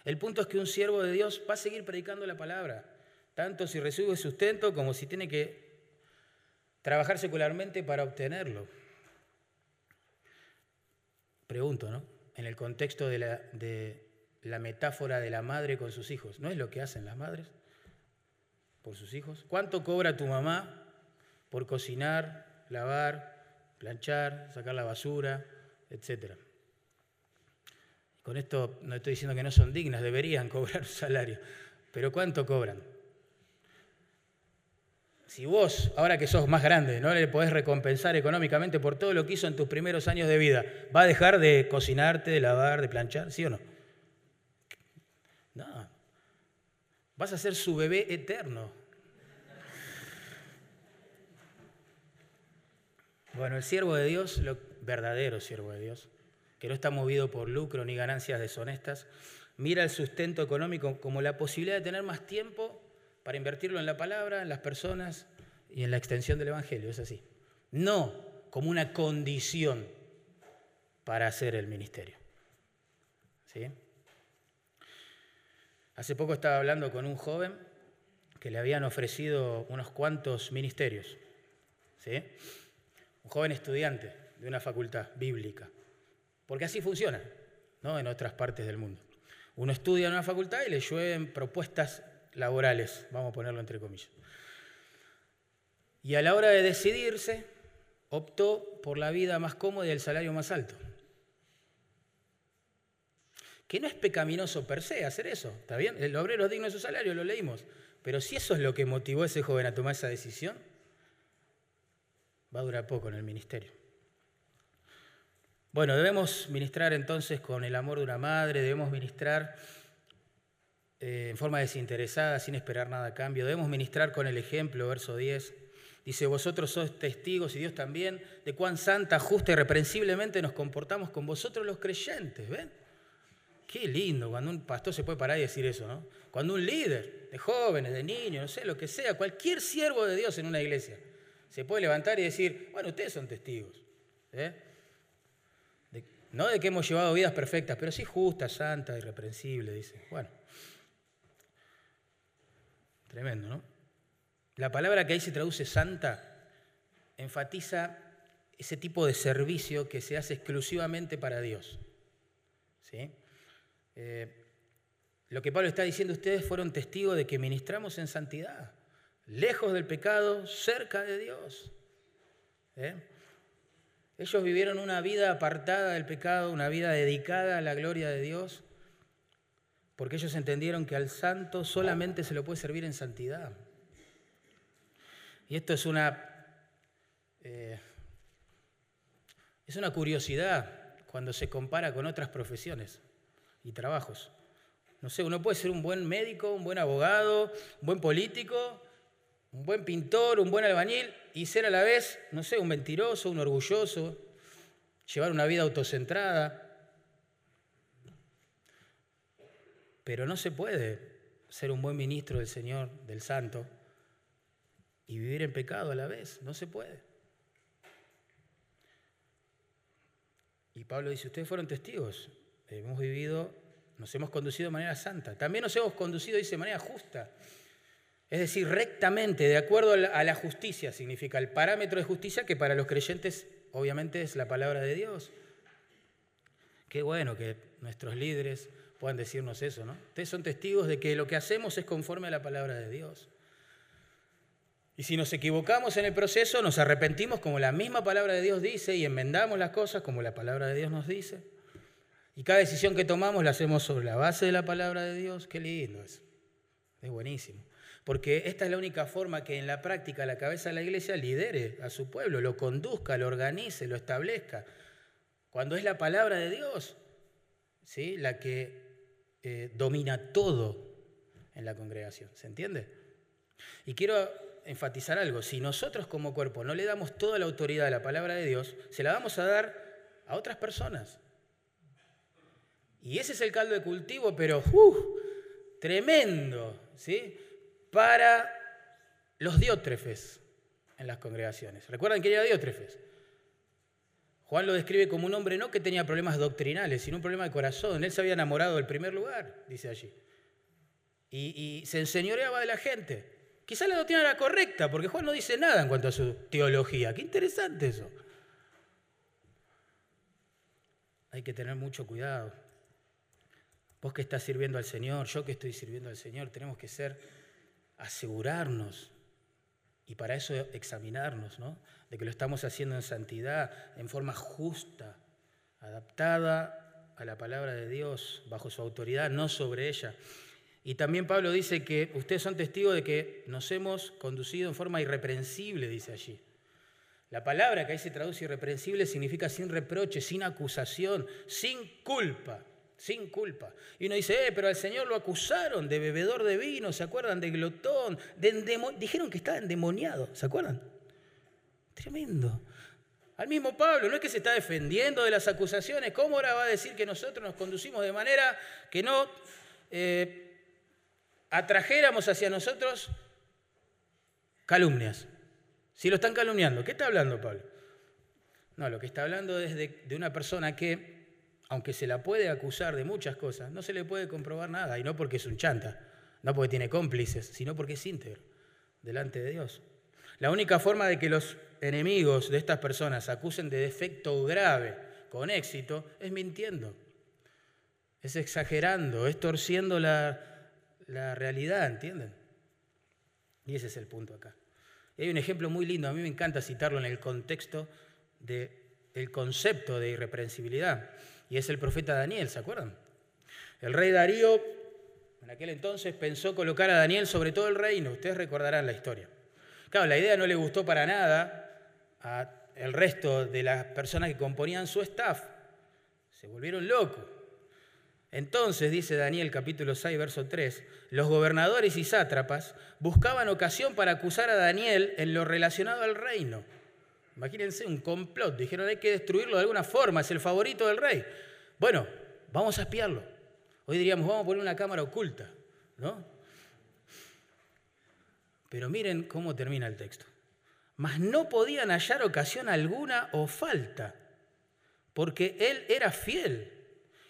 El punto es que un siervo de Dios va a seguir predicando la palabra, tanto si recibe sustento como si tiene que trabajar secularmente para obtenerlo. Pregunto, ¿no? En el contexto de la, metáfora de la madre con sus hijos, ¿no es lo que hacen las madres por sus hijos? ¿Cuánto cobra tu mamá por cocinar, lavar, planchar, sacar la basura, etc. Con esto no estoy diciendo que no son dignas, deberían cobrar un salario, pero ¿cuánto cobran? Si vos, ahora que sos más grande, no le podés recompensar económicamente por todo lo que hizo en tus primeros años de vida, ¿va a dejar de cocinarte, de lavar, de planchar? ¿Sí o no? No. Vas a ser su bebé eterno. Bueno, el siervo de Dios, el verdadero siervo de Dios, que no está movido por lucro ni ganancias deshonestas, mira el sustento económico como la posibilidad de tener más tiempo para invertirlo en la palabra, en las personas y en la extensión del Evangelio. Es así. No como una condición para hacer el ministerio. ¿Sí? Hace poco estaba hablando con un joven que le habían ofrecido unos cuantos ministerios. ¿Sí? Un joven estudiante de una facultad bíblica. Porque así funciona, ¿no? En otras partes del mundo. Uno estudia en una facultad y le llueven propuestas laborales, vamos a ponerlo entre comillas. Y a la hora de decidirse, optó por la vida más cómoda y el salario más alto. Que no es pecaminoso per se hacer eso, ¿está bien? El obrero es digno de su salario, lo leímos. Pero si eso es lo que motivó a ese joven a tomar esa decisión, va a durar poco en el ministerio. Bueno, debemos ministrar entonces con el amor de una madre, debemos ministrar eh, en forma desinteresada, sin esperar nada a cambio, debemos ministrar con el ejemplo, verso 10. Dice, vosotros sois testigos y Dios también de cuán santa, justa y reprensiblemente nos comportamos con vosotros los creyentes, ¿ven? Qué lindo cuando un pastor se puede parar y decir eso, ¿no? Cuando un líder de jóvenes, de niños, no sé, lo que sea, cualquier siervo de Dios en una iglesia, se puede levantar y decir, bueno, ustedes son testigos. ¿eh? no de que hemos llevado vidas perfectas, pero sí justas, santas, irreprensibles, dice. Bueno, tremendo, ¿no? La palabra que ahí se traduce santa enfatiza ese tipo de servicio que se hace exclusivamente para Dios. ¿Sí? Eh, lo que Pablo está diciendo, ustedes fueron testigos de que ministramos en santidad, lejos del pecado, cerca de Dios. ¿Eh? Ellos vivieron una vida apartada del pecado, una vida dedicada a la gloria de Dios, porque ellos entendieron que al santo solamente se lo puede servir en santidad. Y esto es una, eh, es una curiosidad cuando se compara con otras profesiones y trabajos. No sé, uno puede ser un buen médico, un buen abogado, un buen político, un buen pintor, un buen albañil y ser a la vez, no sé, un mentiroso, un orgulloso, llevar una vida autocentrada. Pero no se puede ser un buen ministro del Señor, del Santo, y vivir en pecado a la vez. No se puede. Y Pablo dice, ustedes fueron testigos, hemos vivido, nos hemos conducido de manera santa. También nos hemos conducido, dice, de manera justa. Es decir, rectamente, de acuerdo a la justicia, significa el parámetro de justicia que para los creyentes obviamente es la palabra de Dios. Qué bueno que nuestros líderes puedan decirnos eso, ¿no? Ustedes son testigos de que lo que hacemos es conforme a la palabra de Dios. Y si nos equivocamos en el proceso, nos arrepentimos como la misma palabra de Dios dice y enmendamos las cosas como la palabra de Dios nos dice. Y cada decisión que tomamos la hacemos sobre la base de la palabra de Dios. Qué lindo es. Es buenísimo. Porque esta es la única forma que en la práctica la cabeza de la iglesia lidere a su pueblo, lo conduzca, lo organice, lo establezca. Cuando es la palabra de Dios, ¿sí? la que eh, domina todo en la congregación. ¿Se entiende? Y quiero enfatizar algo, si nosotros como cuerpo no le damos toda la autoridad a la palabra de Dios, se la vamos a dar a otras personas. Y ese es el caldo de cultivo, pero ¡uh! tremendo, ¿sí? Para los diótrefes en las congregaciones. ¿Recuerdan que era diótrefes? Juan lo describe como un hombre no que tenía problemas doctrinales, sino un problema de corazón. Él se había enamorado del primer lugar, dice allí. Y, se enseñoreaba de la gente. Quizá la doctrina era correcta, porque Juan no dice nada en cuanto a su teología. Qué interesante eso. Hay que tener mucho cuidado. Vos que estás sirviendo al Señor, yo que estoy sirviendo al Señor, tenemos que ser, asegurarnos, y para eso examinarnos, ¿no? De que lo estamos haciendo en santidad, en forma justa, adaptada a la palabra de Dios, bajo su autoridad, no sobre ella. Y también Pablo dice que ustedes son testigos de que nos hemos conducido en forma irreprensible, dice allí. La palabra que ahí se traduce irreprensible significa sin reproche, sin acusación, sin culpa, sin culpa. Y uno dice, eh, pero al Señor lo acusaron de bebedor de vino, ¿se acuerdan? De glotón, de dijeron que estaba endemoniado, ¿se acuerdan? Tremendo. Al mismo Pablo, no es que se está defendiendo de las acusaciones, ¿cómo ahora va a decir que nosotros nos conducimos de manera que no... Eh, atrajéramos hacia nosotros calumnias. Si lo están calumniando, ¿qué está hablando Pablo? No, lo que está hablando es de, de una persona que, aunque se la puede acusar de muchas cosas, no se le puede comprobar nada, y no porque es un chanta, no porque tiene cómplices, sino porque es íntegro delante de Dios. La única forma de que los enemigos de estas personas acusen de defecto grave con éxito es mintiendo, es exagerando, es torciendo la, realidad, ¿entienden? Y ese es el punto acá. Y hay un ejemplo muy lindo, a mí me encanta citarlo en el contexto del concepto de irreprensibilidad, y es el profeta Daniel, ¿se acuerdan? El rey Darío en aquel entonces pensó colocar a Daniel sobre todo el reino, ustedes recordarán la historia. Claro, la idea no le gustó para nada al resto de las personas que componían su staff, se volvieron locos. Entonces, dice Daniel capítulo 6, verso 3, los gobernadores y sátrapas buscaban ocasión para acusar a Daniel en lo relacionado al reino. Imagínense un complot, dijeron hay que destruirlo de alguna forma, es el favorito del rey. Bueno, vamos a espiarlo. Hoy diríamos, vamos a poner una cámara oculta, ¿no? Pero miren cómo termina el texto. Mas no podían hallar ocasión alguna o falta, porque él era fiel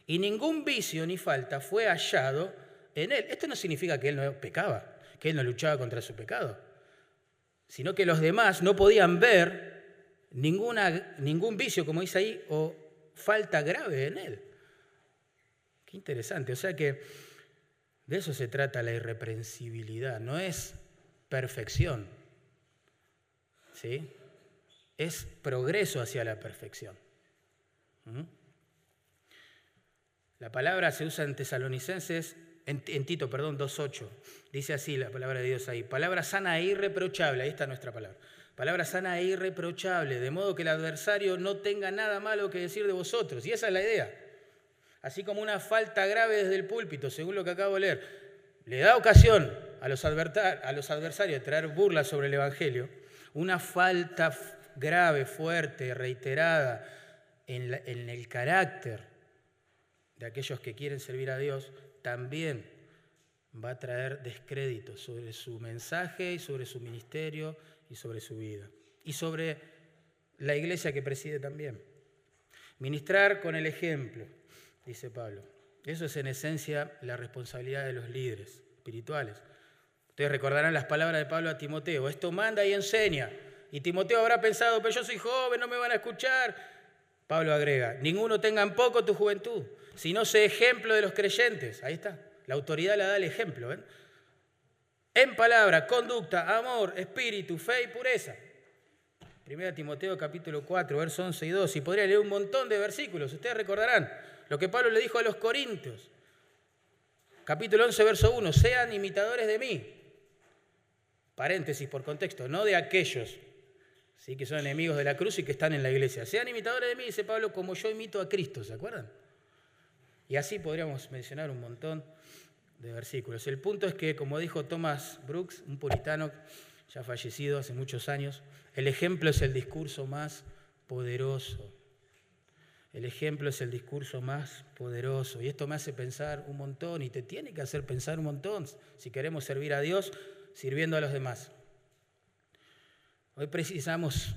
y ningún vicio ni falta fue hallado en él. Esto no significa que él no pecaba, que él no luchaba contra su pecado, sino que los demás no podían ver ninguna, ningún vicio, como dice ahí, o falta grave en él. Qué interesante, o sea que de eso se trata la irreprensibilidad, no es perfección, ¿sí? es progreso hacia la perfección. ¿Mm? La palabra se usa en tesalonicenses, en, Tito, perdón, 2.8. Dice así la palabra de Dios ahí. Palabra sana e irreprochable, ahí está nuestra palabra. Palabra sana e irreprochable, de modo que el adversario no tenga nada malo que decir de vosotros. Y esa es la idea. Así como una falta grave desde el púlpito, según lo que acabo de leer, le da ocasión a los, a los adversarios de traer burlas sobre el Evangelio, una falta grave, fuerte, reiterada en, en el carácter de aquellos que quieren servir a Dios, también va a traer descrédito sobre su mensaje y sobre su ministerio sobre su vida. Y sobre la iglesia que preside también. Ministrar con el ejemplo, dice Pablo. Eso es en esencia la responsabilidad de los líderes espirituales. Ustedes recordarán las palabras de Pablo a Timoteo. Esto manda y enseña. Y Timoteo habrá pensado, pero yo soy joven, no me van a escuchar. Pablo agrega, ninguno tenga en poco tu juventud, sino sé ejemplo de los creyentes. Ahí está. La autoridad la da el ejemplo. En palabra, conducta, amor, espíritu, fe y pureza. Primera Timoteo capítulo 4, versos 11 y 12. Y podría leer un montón de versículos. Ustedes recordarán lo que Pablo le dijo a los corintios. Capítulo 11, verso 1. Sean imitadores de mí. Paréntesis por contexto, no de aquellos ¿sí? que son enemigos de la cruz y que están en la iglesia. Sean imitadores de mí, dice Pablo, como yo imito a Cristo, ¿se acuerdan? Y así podríamos mencionar un montón El punto es que, como dijo Thomas Brooks, un puritano ya fallecido hace muchos años, el ejemplo es el discurso más poderoso. El ejemplo es el discurso más poderoso. Y esto me hace pensar un montón y te tiene que hacer pensar un montón si queremos servir a Dios sirviendo a los demás. Hoy precisamos,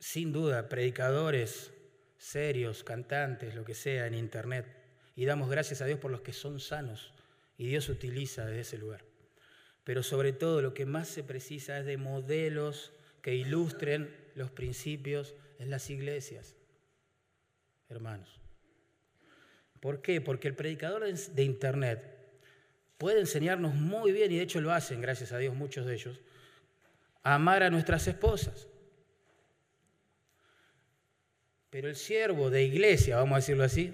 sin duda, predicadores serios, cantantes, lo que sea, en Internet y damos gracias a Dios por los que son sanos y Dios utiliza desde ese lugar. Pero sobre todo lo que más se precisa es de modelos que ilustren los principios en las iglesias, hermanos. ¿Por qué? Porque el predicador de Internet puede enseñarnos muy bien, y de hecho lo hacen, gracias a Dios, muchos de ellos, a amar a nuestras esposas. Pero el siervo de iglesia, vamos a decirlo así,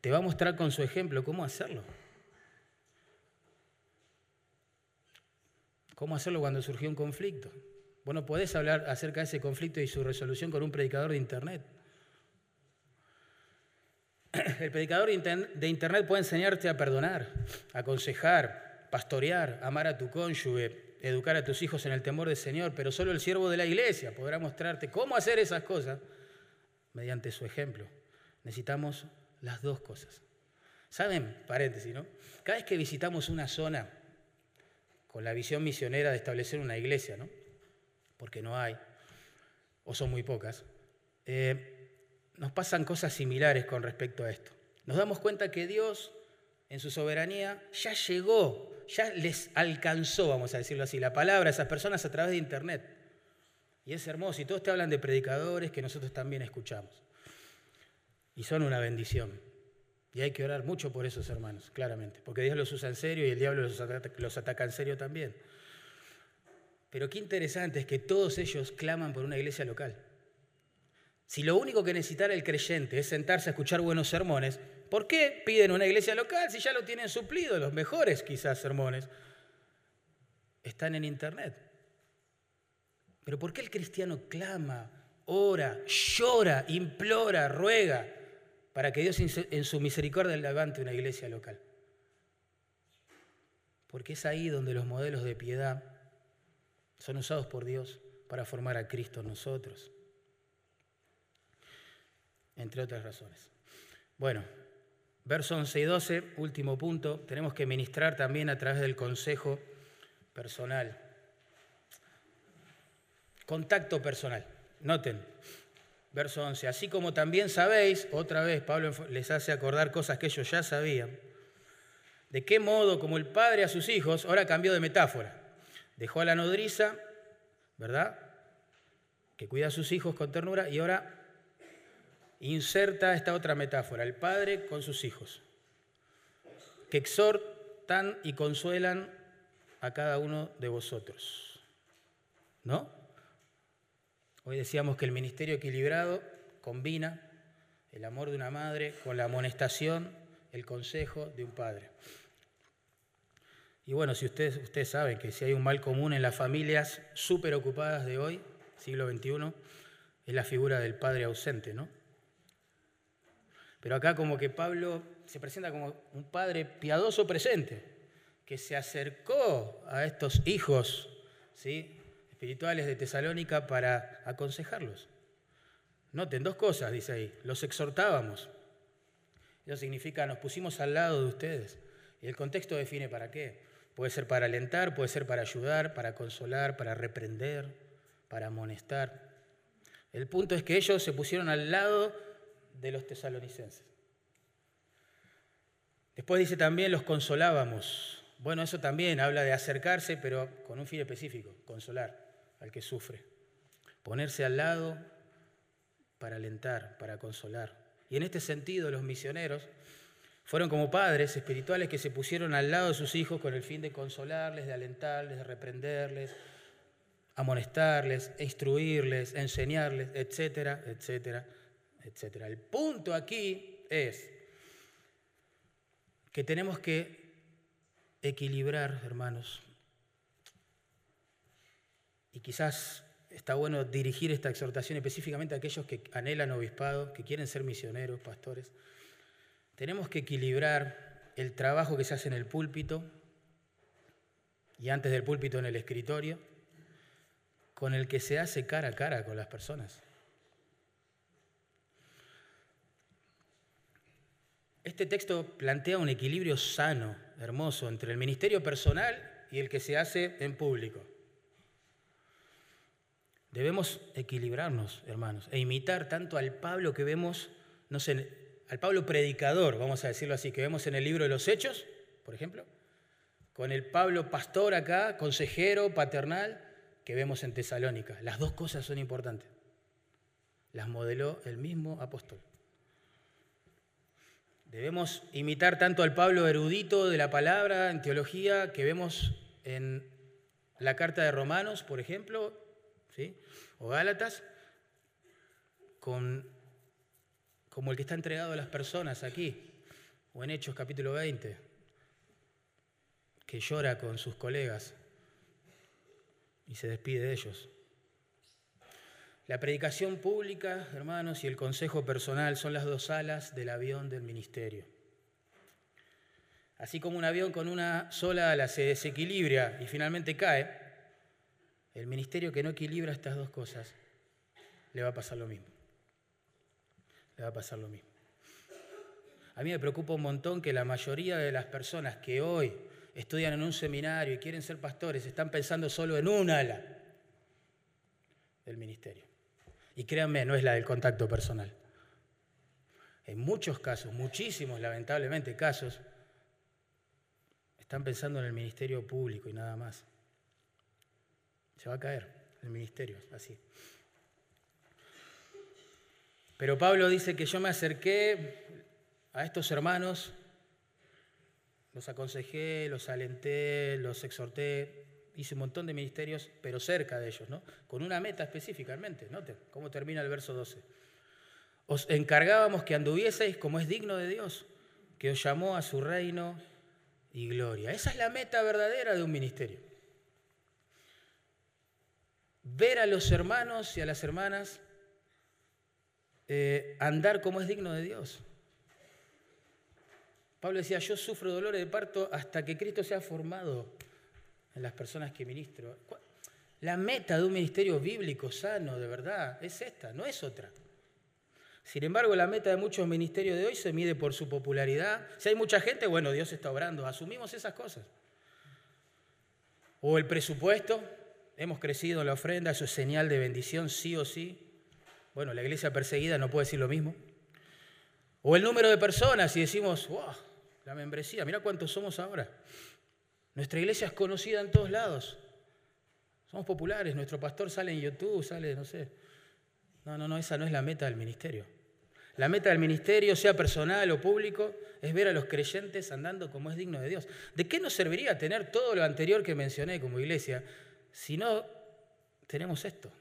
te va a mostrar con su ejemplo cómo hacerlo. ¿Cómo hacerlo cuando surgió un conflicto? Bueno, podés hablar acerca de ese conflicto y su resolución con un predicador de Internet. El predicador de Internet puede enseñarte a perdonar, aconsejar, pastorear, amar a tu cónyuge, educar a tus hijos en el temor del Señor, pero solo el siervo de la iglesia podrá mostrarte cómo hacer esas cosas mediante su ejemplo. Necesitamos las dos cosas. ¿Saben? Paréntesis, ¿no? Cada vez que visitamos una zona con la visión misionera de establecer una iglesia, ¿no? Porque no hay, o son muy pocas, eh, nos pasan cosas similares con respecto a esto. Nos damos cuenta que Dios, en su soberanía, ya llegó, ya les alcanzó, vamos a decirlo así, la palabra a esas personas a través de Internet. Y es hermoso, y todos te hablan de predicadores que nosotros también escuchamos. Y son una bendición. Y hay que orar mucho por esos hermanos, claramente, porque Dios los usa en serio y el diablo los ataca, los ataca en serio también. Pero qué interesante es que todos ellos claman por una iglesia local. Si lo único que necesitara el creyente es sentarse a escuchar buenos sermones, ¿por qué piden una iglesia local si ya lo tienen suplido? Los mejores quizás sermones están en internet. Pero ¿por qué el cristiano clama, ora, llora, implora, ruega para que Dios en su misericordia levante una iglesia local? Porque es ahí donde los modelos de piedad son usados por Dios para formar a Cristo en nosotros entre otras razones. Bueno, verso 11 y 12, último punto, tenemos que ministrar también a través del consejo personal. Contacto personal. Noten, verso 11, así como también sabéis, otra vez Pablo les hace acordar cosas que ellos ya sabían, de qué modo como el padre a sus hijos, ahora cambió de metáfora, dejó a la nodriza, ¿verdad? Que cuida a sus hijos con ternura y ahora inserta esta otra metáfora, el padre con sus hijos, que exhortan y consuelan a cada uno de vosotros. ¿No? Hoy decíamos que el ministerio equilibrado combina el amor de una madre con la amonestación, el consejo de un padre. Y bueno, si ustedes, saben que si hay un mal común en las familias súper ocupadas de hoy, siglo XXI, es la figura del padre ausente, ¿no? Pero acá como que Pablo se presenta como un padre piadoso presente, que se acercó a estos hijos ¿sí? Espirituales de Tesalónica para aconsejarlos. Noten dos cosas, dice ahí, los exhortábamos. Eso significa nos pusimos al lado de ustedes. Y el contexto define para qué. Puede ser para alentar, puede ser para ayudar, para consolar, para reprender, para amonestar. El punto es que ellos se pusieron al lado de los tesalonicenses. Después dice también los consolábamos. Bueno, eso también habla de acercarse, pero con un fin específico, consolar al que sufre. Ponerse al lado para alentar, para consolar. Y en este sentido los misioneros fueron como padres espirituales que se pusieron al lado de sus hijos con el fin de consolarles, de alentarles, de reprenderles, amonestarles, instruirles, enseñarles, etcétera, etcétera, etc. El punto aquí es que tenemos que equilibrar, hermanos, y quizás está bueno dirigir esta exhortación específicamente a aquellos que anhelan obispado, que quieren ser misioneros, pastores. Tenemos que equilibrar el trabajo que se hace en el púlpito y antes del púlpito en el escritorio con el que se hace cara a cara con las personas. Este texto plantea un equilibrio sano, hermoso, entre el ministerio personal y el que se hace en público. Debemos equilibrarnos, hermanos, e imitar tanto al Pablo que vemos, no sé, al Pablo predicador, vamos a decirlo así, que vemos en el libro de los Hechos, por ejemplo, con el Pablo pastor acá, consejero, paternal, que vemos en Tesalónica. Las dos cosas son importantes. Las modeló el mismo apóstol. Debemos imitar tanto al Pablo erudito de la palabra en teología que vemos en la carta de Romanos, por ejemplo, o Gálatas, con, como el que está entregado a las personas aquí, o en Hechos capítulo 20, que llora con sus colegas y se despide de ellos. La predicación pública, hermanos, y el consejo personal son las dos alas del avión del ministerio. Así como un avión con una sola ala se desequilibra y finalmente cae, el ministerio que no equilibra estas dos cosas le va a pasar lo mismo. Le va a pasar lo mismo. A mí me preocupa un montón que la mayoría de las personas que hoy estudian en un seminario y quieren ser pastores están pensando solo en un ala del ministerio. Y créanme, no es la del contacto personal. En muchos casos, muchísimos lamentablemente casos, están pensando en el ministerio público y nada más. Se va a caer el ministerio, así. Pero Pablo dice que yo me acerqué a estos hermanos, los aconsejé, los alenté, los exhorté, hice un montón de ministerios, pero cerca de ellos, ¿no? Con una meta específicamente, noten cómo termina el verso 12. Os encargábamos que anduvieseis como es digno de Dios, que os llamó a su reino y gloria. Esa es la meta verdadera de un ministerio. Ver a los hermanos y a las hermanas eh, andar como es digno de Dios. Pablo decía, yo sufro dolores de parto hasta que Cristo sea formado en las personas que ministro. La meta de un ministerio bíblico sano, de verdad, es esta, no es otra. Sin embargo, la meta de muchos ministerios de hoy se mide por su popularidad. Si hay mucha gente, bueno, Dios está obrando, asumimos esas cosas. O el presupuesto, hemos crecido en la ofrenda, eso es señal de bendición, sí o sí. Bueno, la iglesia perseguida no puede decir lo mismo. O el número de personas y decimos, wow, la membresía, mira cuántos somos ahora. Nuestra iglesia es conocida en todos lados. Somos populares, nuestro pastor sale en YouTube, sale, no sé. No, no, no, esa no es la meta del ministerio. La meta del ministerio, sea personal o público, es ver a los creyentes andando como es digno de Dios. ¿De qué nos serviría tener todo lo anterior que mencioné como iglesia si no tenemos esto?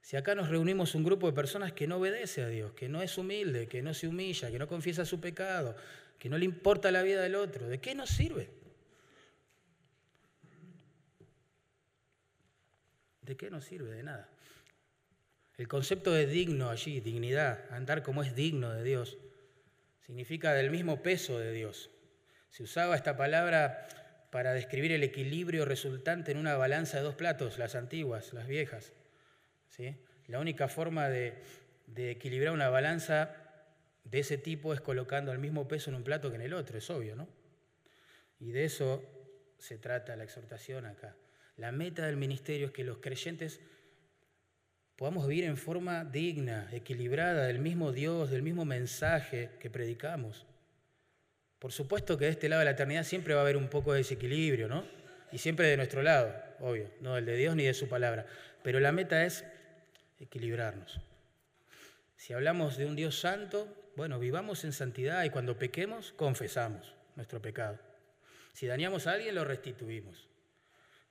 Si acá nos reunimos un grupo de personas que no obedece a Dios, que no es humilde, que no se humilla, que no confiesa su pecado, que no le importa la vida del otro, ¿de qué nos sirve? ¿De qué nos sirve? De nada. El concepto de digno allí, dignidad, andar como es digno de Dios, significa del mismo peso de Dios. Se usaba esta palabra para describir el equilibrio resultante en una balanza de dos platos, las antiguas, las viejas. ¿sí? La única forma de, de equilibrar una balanza de ese tipo es colocando el mismo peso en un plato que en el otro, es obvio, ¿no? Y de eso se trata la exhortación acá. La meta del ministerio es que los creyentes podamos vivir en forma digna, equilibrada, del mismo Dios, del mismo mensaje que predicamos. Por supuesto que de este lado de la eternidad siempre va a haber un poco de desequilibrio, ¿no? Y siempre de nuestro lado, obvio, no del de Dios ni de su palabra. Pero la meta es equilibrarnos. Si hablamos de un Dios santo, bueno, vivamos en santidad y cuando pequemos, confesamos nuestro pecado. Si dañamos a alguien, lo restituimos.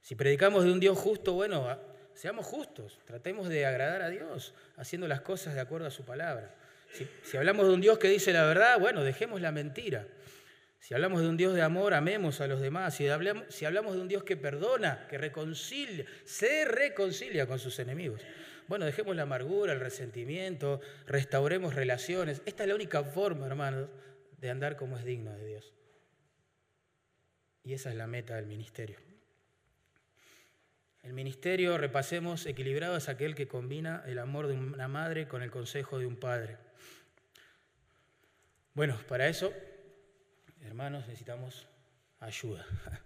Si predicamos de un Dios justo, bueno, Seamos justos, tratemos de agradar a Dios, haciendo las cosas de acuerdo a su palabra. Si, hablamos de un Dios que dice la verdad, bueno, dejemos la mentira. Si hablamos de un Dios de amor, amemos a los demás. Si hablamos, de un Dios que perdona, que reconcilia, se reconcilia con sus enemigos. Bueno, dejemos la amargura, el resentimiento, restauremos relaciones. Esta es la única forma, hermanos, de andar como es digno de Dios. Y esa es la meta del ministerio. El ministerio, repasemos, equilibrado es aquel que combina el amor de una madre con el consejo de un padre. Bueno, para eso, hermanos, necesitamos ayuda.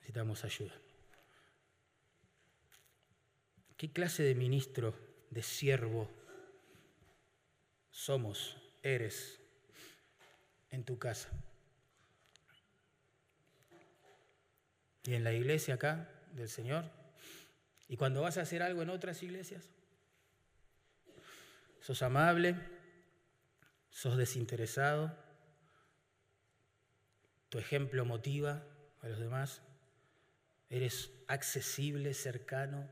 necesitamos ayuda. ¿Qué clase de ministro, de siervo somos, eres en tu casa? Y en la iglesia acá del Señor, y cuando vas a hacer algo en otras iglesias, sos amable, sos desinteresado, tu ejemplo motiva a los demás, eres accesible, cercano.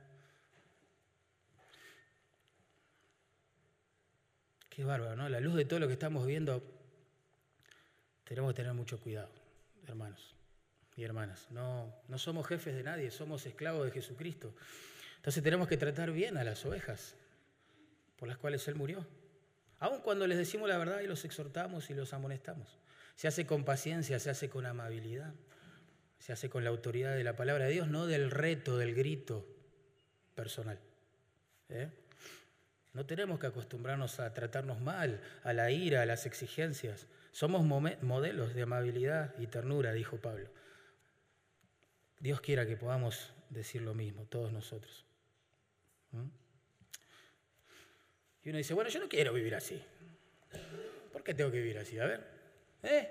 Qué bárbaro, ¿no? La luz de todo lo que estamos viendo, tenemos que tener mucho cuidado, hermanos y hermanas. No, no somos jefes de nadie, somos esclavos de Jesucristo. Entonces tenemos que tratar bien a las ovejas por las cuales Él murió. Aun cuando les decimos la verdad y los exhortamos y los amonestamos. Se hace con paciencia, se hace con amabilidad, se hace con la autoridad de la palabra de Dios, no del reto, del grito personal. ¿eh? No tenemos que acostumbrarnos a tratarnos mal, a la ira, a las exigencias. Somos modelos de amabilidad y ternura, dijo Pablo. Dios quiera que podamos decir lo mismo, todos nosotros. Y uno dice, bueno, yo no quiero vivir así. ¿Por qué tengo que vivir así? A ver. ¿Eh?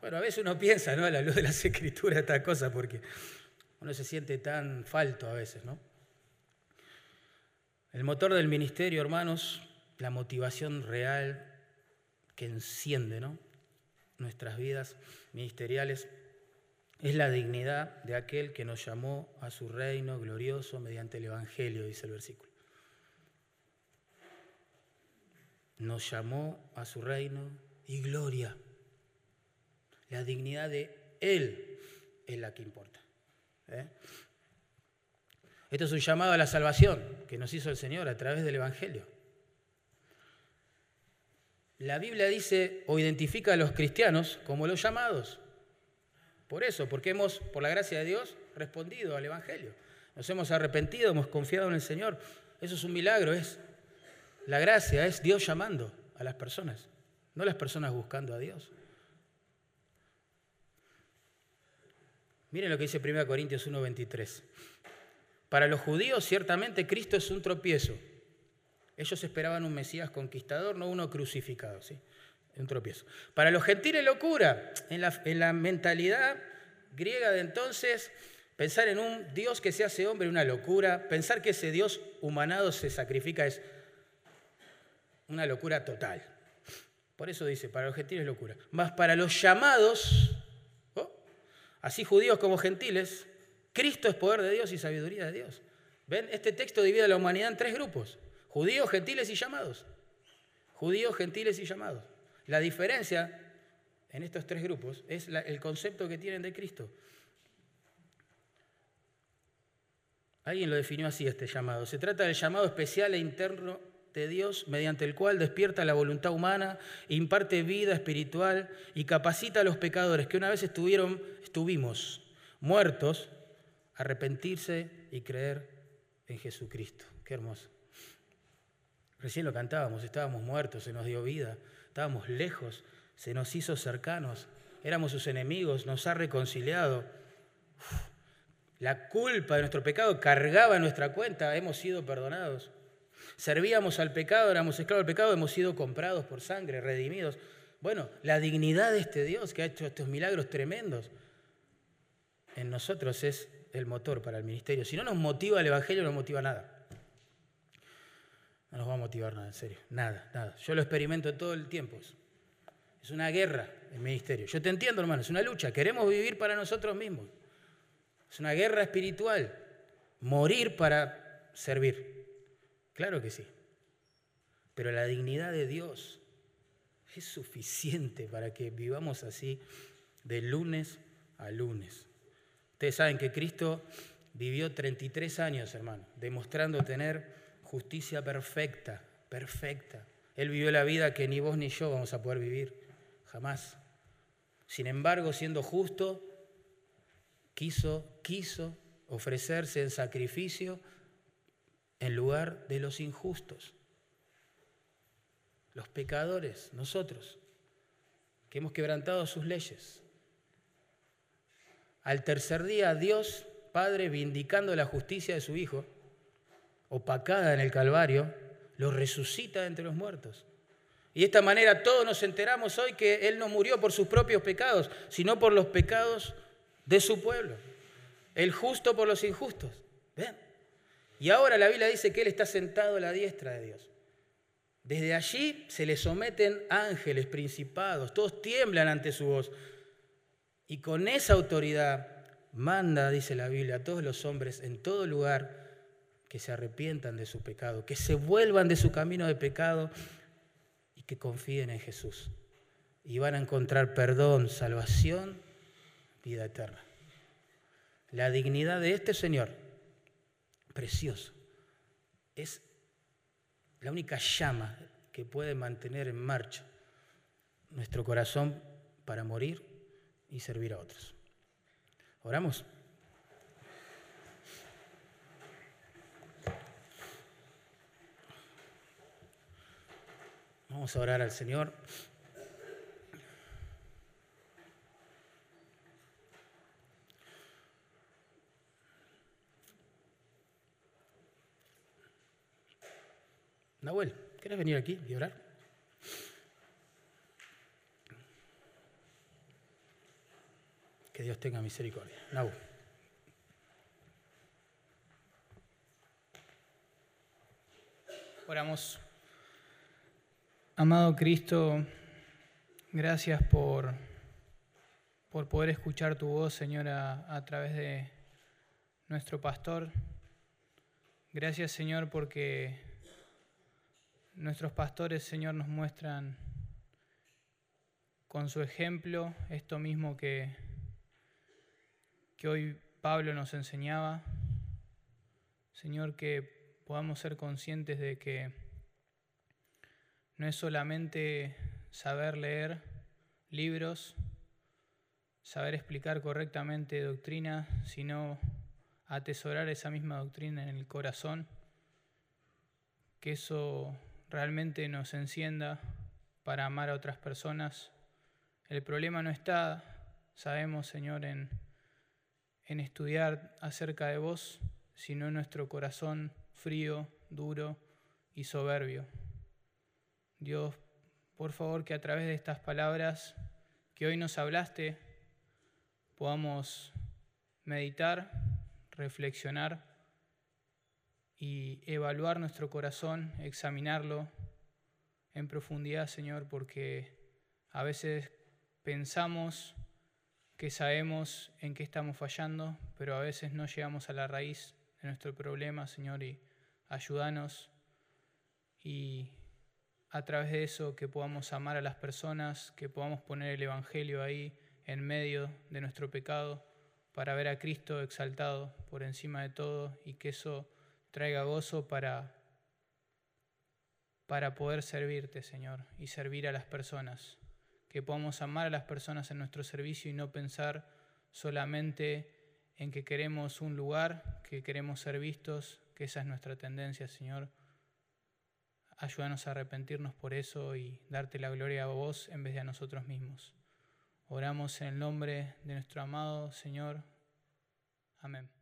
Bueno, a veces uno piensa, ¿no? A la luz de las escrituras, esta cosa, porque uno se siente tan falto a veces, ¿no? El motor del ministerio, hermanos, la motivación real que enciende ¿no? nuestras vidas ministeriales, es la dignidad de aquel que nos llamó a su reino glorioso mediante el Evangelio, dice el versículo. Nos llamó a su reino y gloria. La dignidad de Él es la que importa. ¿eh? Esto es un llamado a la salvación que nos hizo el Señor a través del Evangelio. La Biblia dice o identifica a los cristianos como los llamados. Por eso, porque hemos, por la gracia de Dios, respondido al Evangelio. Nos hemos arrepentido, hemos confiado en el Señor. Eso es un milagro, es la gracia, es Dios llamando a las personas, no las personas buscando a Dios. Miren lo que dice 1 Corintios 1:23. Para los judíos ciertamente Cristo es un tropiezo. Ellos esperaban un Mesías conquistador, no uno crucificado, ¿sí? Un tropiezo. Para los gentiles locura. En la, en la mentalidad griega de entonces, pensar en un Dios que se hace hombre, una locura. Pensar que ese Dios humanado se sacrifica es una locura total. Por eso dice, para los gentiles locura. Más para los llamados, ¿oh? así judíos como gentiles, Cristo es poder de Dios y sabiduría de Dios. ¿Ven? Este texto divide a la humanidad en tres grupos. Judíos, gentiles y llamados. Judíos, gentiles y llamados. La diferencia en estos tres grupos es el concepto que tienen de Cristo. Alguien lo definió así este llamado. Se trata del llamado especial e interno de Dios mediante el cual despierta la voluntad humana, imparte vida espiritual y capacita a los pecadores que una vez estuvieron, estuvimos muertos arrepentirse y creer en Jesucristo. Qué hermoso. Recién lo cantábamos, estábamos muertos, se nos dio vida, estábamos lejos, se nos hizo cercanos, éramos sus enemigos, nos ha reconciliado. La culpa de nuestro pecado cargaba nuestra cuenta, hemos sido perdonados. Servíamos al pecado, éramos esclavos del pecado, hemos sido comprados por sangre, redimidos. Bueno, la dignidad de este Dios que ha hecho estos milagros tremendos en nosotros es el motor para el ministerio. Si no nos motiva el Evangelio, no nos motiva nada. No nos va a motivar nada, en serio. Nada, nada. Yo lo experimento todo el tiempo. Es una guerra el ministerio. Yo te entiendo, hermano, es una lucha. Queremos vivir para nosotros mismos. Es una guerra espiritual. Morir para servir. Claro que sí. Pero la dignidad de Dios es suficiente para que vivamos así de lunes a lunes. Ustedes saben que Cristo vivió 33 años, hermano, demostrando tener justicia perfecta, perfecta. Él vivió la vida que ni vos ni yo vamos a poder vivir, jamás. Sin embargo, siendo justo, quiso, quiso ofrecerse en sacrificio en lugar de los injustos, los pecadores, nosotros, que hemos quebrantado sus leyes. Al tercer día, Dios, Padre, vindicando la justicia de su Hijo, opacada en el Calvario, lo resucita entre los muertos. Y de esta manera todos nos enteramos hoy que Él no murió por sus propios pecados, sino por los pecados de su pueblo. El justo por los injustos. ¿Ven? Y ahora la Biblia dice que Él está sentado a la diestra de Dios. Desde allí se le someten ángeles, principados, todos tiemblan ante su voz. Y con esa autoridad manda, dice la Biblia, a todos los hombres en todo lugar que se arrepientan de su pecado, que se vuelvan de su camino de pecado y que confíen en Jesús. Y van a encontrar perdón, salvación, vida eterna. La dignidad de este Señor, precioso, es la única llama que puede mantener en marcha nuestro corazón para morir y servir a otros. Oramos. Vamos a orar al Señor. Nahuel. ¿Querés venir aquí y orar? Que Dios tenga misericordia. Nau. Oramos. Amado Cristo, gracias por, por poder escuchar tu voz, Señor, a, a través de nuestro pastor. Gracias, Señor, porque nuestros pastores, Señor, nos muestran con su ejemplo esto mismo que, que hoy Pablo nos enseñaba. Señor, que podamos ser conscientes de que no es solamente saber leer libros, saber explicar correctamente doctrina, sino atesorar esa misma doctrina en el corazón, que eso realmente nos encienda para amar a otras personas. El problema no está, sabemos, Señor, en, en estudiar acerca de vos, sino en nuestro corazón frío, duro y soberbio. Dios, por favor, que a través de estas palabras que hoy nos hablaste, podamos meditar, reflexionar y evaluar nuestro corazón, examinarlo en profundidad, Señor, porque a veces pensamos que sabemos en qué estamos fallando, pero a veces no llegamos a la raíz de nuestro problema, Señor, y ayúdanos. Y a través de eso que podamos amar a las personas, que podamos poner el Evangelio ahí en medio de nuestro pecado para ver a Cristo exaltado por encima de todo y que eso traiga gozo para, para poder servirte, Señor, y servir a las personas. Que podamos amar a las personas en nuestro servicio y no pensar solamente en que queremos un lugar, que queremos ser vistos, que esa es nuestra tendencia, Señor. Ayúdanos a arrepentirnos por eso y darte la gloria a vos en vez de a nosotros mismos. Oramos en el nombre de nuestro amado Señor. Amén.